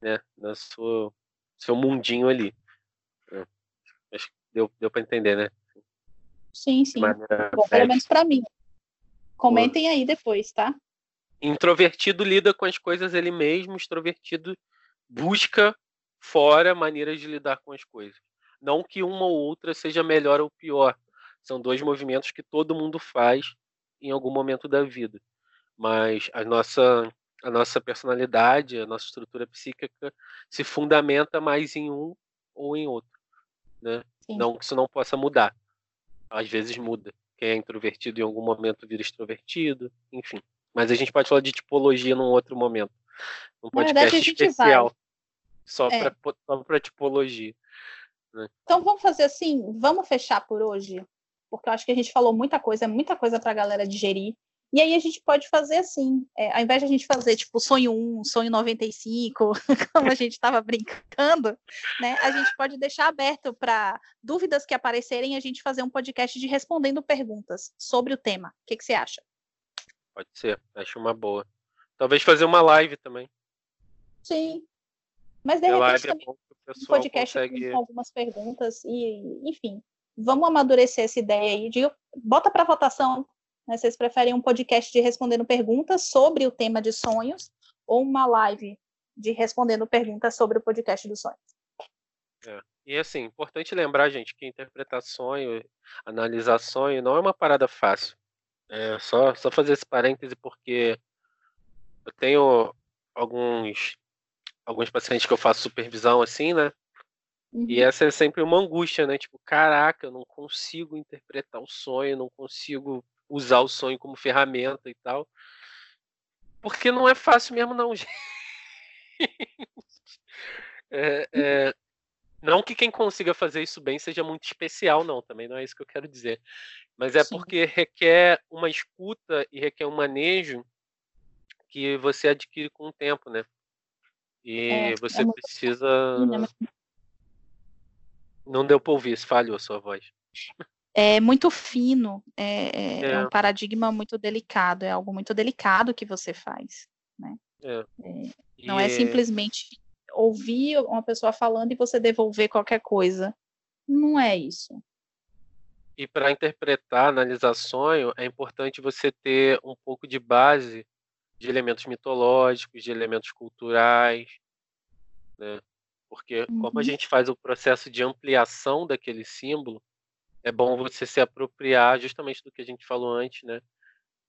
né? No seu, seu mundinho ali. É. Acho que deu, deu para entender, né? Sim, sim. Bom, pelo menos para mim. Comentem aí depois, tá? Introvertido lida com as coisas ele mesmo, extrovertido busca fora maneiras de lidar com as coisas. Não que uma ou outra seja melhor ou pior. São dois movimentos que todo mundo faz em algum momento da vida. Mas a nossa a nossa personalidade, a nossa estrutura psíquica se fundamenta mais em um ou em outro, né? Não que isso não possa mudar às vezes muda. Quem é introvertido em algum momento vira extrovertido, enfim. Mas a gente pode falar de tipologia num outro momento. Um podcast verdade, especial. Só é. para tipologia. Né? Então vamos fazer assim, vamos fechar por hoje, porque eu acho que a gente falou muita coisa, é muita coisa para a galera digerir. E aí a gente pode fazer assim, é, ao invés de a gente fazer tipo sonho 1, sonho 95, como a gente estava brincando, né? A gente pode deixar aberto para dúvidas que aparecerem a gente fazer um podcast de respondendo perguntas sobre o tema. O que, que você acha? Pode ser, acho uma boa. Talvez fazer uma live também. Sim. Mas de repente é também, um podcast consegue... com algumas perguntas e, enfim, vamos amadurecer essa ideia aí de bota para votação. Né? Vocês preferem um podcast de respondendo perguntas sobre o tema de sonhos ou uma live de respondendo perguntas sobre o podcast dos sonhos? É. E assim, importante lembrar, gente, que interpretar sonho, analisar sonho, não é uma parada fácil. É só, só fazer esse parêntese porque eu tenho alguns alguns pacientes que eu faço supervisão assim, né? Uhum. E essa é sempre uma angústia, né? Tipo, caraca, eu não consigo interpretar o sonho, não consigo usar o sonho como ferramenta e tal. Porque não é fácil mesmo, não, gente. É, é, não que quem consiga fazer isso bem seja muito especial, não, também não é isso que eu quero dizer. Mas é Sim. porque requer uma escuta e requer um manejo que você adquire com o tempo, né? E é, você é precisa. Não deu para ouvir, se falhou a sua voz. É muito fino, é, é, é, um paradigma muito delicado, é algo muito delicado que você faz, né? É. é não é simplesmente ouvir uma pessoa falando e você devolver qualquer coisa. Não é isso. E para interpretar, analisar sonho, é importante você ter um pouco de base de elementos mitológicos, de elementos culturais, né? Porque uhum. como a uhum. gente faz o processo de ampliação daquele símbolo, é bom você se apropriar justamente do que a gente falou antes, né?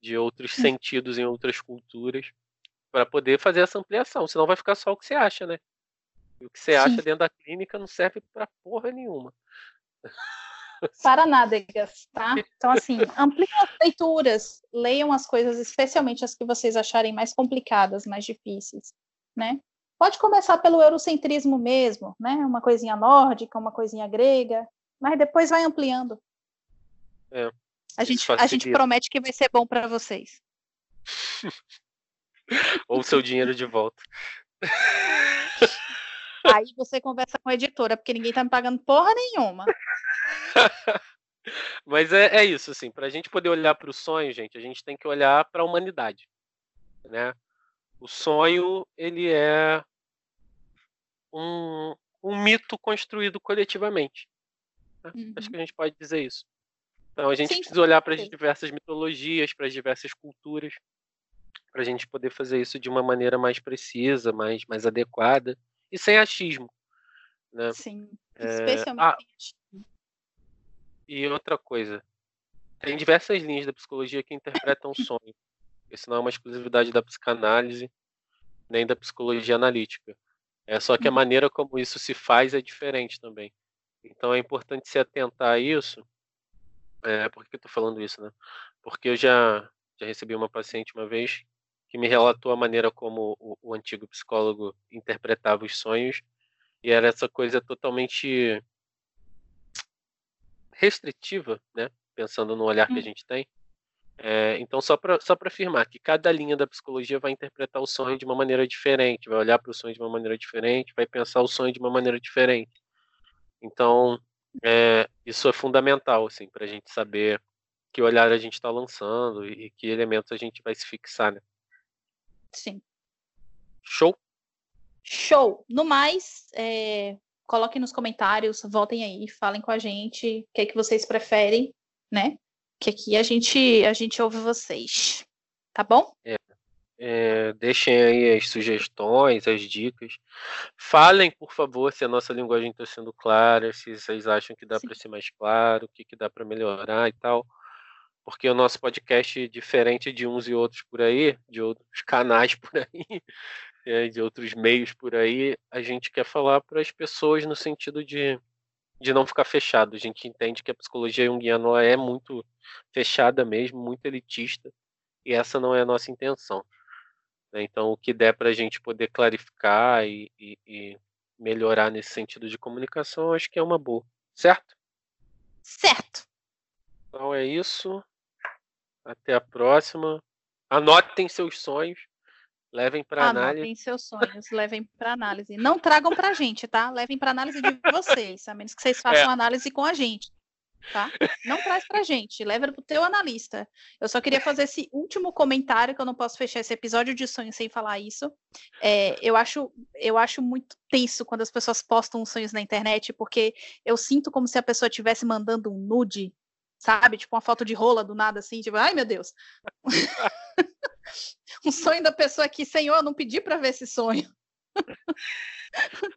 De outros uhum. sentidos em outras culturas, para poder fazer essa ampliação. Senão vai ficar só o que você acha, né? E o que você Sim. acha dentro da clínica não serve para porra nenhuma. Para nádegas, tá? Então, assim, ampliem as leituras, leiam as coisas, especialmente as que vocês acharem mais complicadas, mais difíceis, né? Pode começar pelo eurocentrismo mesmo, né? Uma coisinha nórdica, uma coisinha grega, mas depois vai ampliando. É, a, gente, a gente promete que vai ser bom para vocês. Ou seu dinheiro de volta. Aí você conversa com a editora, porque ninguém tá me pagando porra nenhuma. Mas é, é isso, assim, para a gente poder olhar para o sonho, gente, a gente tem que olhar para a humanidade, né? O sonho, ele é um, um mito construído coletivamente. Né? Uhum. Acho que a gente pode dizer isso. Então a gente Sim. precisa olhar para as diversas mitologias, para as diversas culturas, para a gente poder fazer isso de uma maneira mais precisa, mais, mais adequada e sem achismo. Né? Sim, é, especialmente. Ah, e outra coisa, tem diversas linhas da psicologia que interpretam o sonho. Isso não é uma exclusividade da psicanálise nem da psicologia analítica. É só que a uhum. maneira como isso se faz é diferente também. Então é importante se atentar a isso. É, por que eu estou falando isso, né? Porque eu já, já recebi uma paciente uma vez que me relatou a maneira como o, o antigo psicólogo interpretava os sonhos e era essa coisa totalmente restritiva, né? Pensando no olhar que a hum. gente tem. É, então, só para só afirmar que cada linha da psicologia vai interpretar o sonho de uma maneira diferente, vai olhar para o sonho de uma maneira diferente, vai pensar o sonho de uma maneira diferente. Então, é, isso é fundamental, assim, para a gente saber que olhar a gente está lançando e que elementos a gente vai se fixar, né? Sim. Show? Show. No mais, é, coloquem nos comentários, voltem aí, falem com a gente o que, é que vocês preferem, né? Que aqui a gente, a gente ouve vocês. Tá bom? É. É, deixem aí as sugestões, as dicas. Falem, por favor, se a nossa linguagem está sendo clara, se vocês acham que dá para ser mais claro, o que, que dá para melhorar e tal porque o nosso podcast, diferente de uns e outros por aí, de outros canais por aí, é, de outros meios por aí, a gente quer falar para as pessoas no sentido de, de não ficar fechado. A gente entende que a psicologia junguiana é muito fechada mesmo, muito elitista, e essa não é a nossa intenção. Né. Então, o que der para a gente poder clarificar e, e, e melhorar nesse sentido de comunicação, acho que é uma boa. Certo? Certo. Então é isso. Até a próxima. Anotem seus sonhos. Levem para análise. Anotem seus sonhos, levem para análise. Não tragam para a gente, tá? Levem para análise de vocês, a menos que vocês façam é. análise com a gente. tá? Não traz pra gente, leva pro teu analista. Eu só queria fazer esse último comentário, que eu não posso fechar esse episódio de sonho sem falar isso. É, eu, acho, eu acho muito tenso quando as pessoas postam sonhos na internet, porque eu sinto como se a pessoa estivesse mandando um nude, sabe? Tipo uma foto de rola do nada, assim, tipo, ai meu Deus. um sonho da pessoa aqui, Senhor, não pedi para ver esse sonho.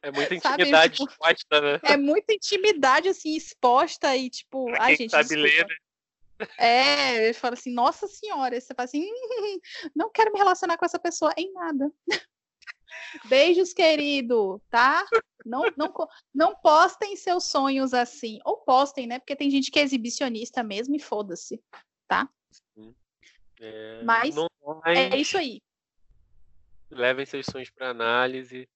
É muita intimidade tipo, exposta, né? É muita intimidade, assim, exposta e, tipo, pra ai, gente. Sabe ler, né? É, ele fala assim, nossa senhora, você fala assim, hum, não quero me relacionar com essa pessoa em nada. Beijos, querido, tá? Não, não, não postem seus sonhos assim. Ou postem, né? Porque tem gente que é exibicionista mesmo e foda-se, tá? É, Mas é isso aí. Levem seus sonhos para análise.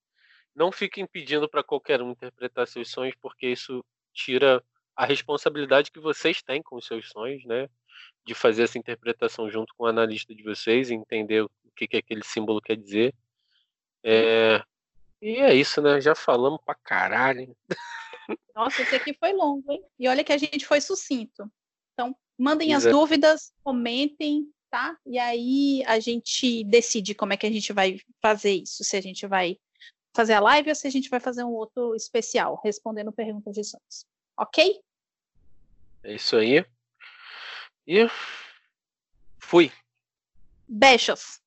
Não fiquem pedindo para qualquer um interpretar seus sonhos, porque isso tira a responsabilidade que vocês têm com os seus sonhos, né? De fazer essa interpretação junto com o analista de vocês, entender o que, que aquele símbolo quer dizer. É... E é isso, né? Já falamos pra caralho. Nossa, esse aqui foi longo, hein? E olha que a gente foi sucinto. Então, mandem Exato. as dúvidas, comentem, tá? E aí a gente decide como é que a gente vai fazer isso. Se a gente vai fazer a live ou se a gente vai fazer um outro especial, respondendo perguntas de sonhos. Ok? É isso aí. E fui. Beijos.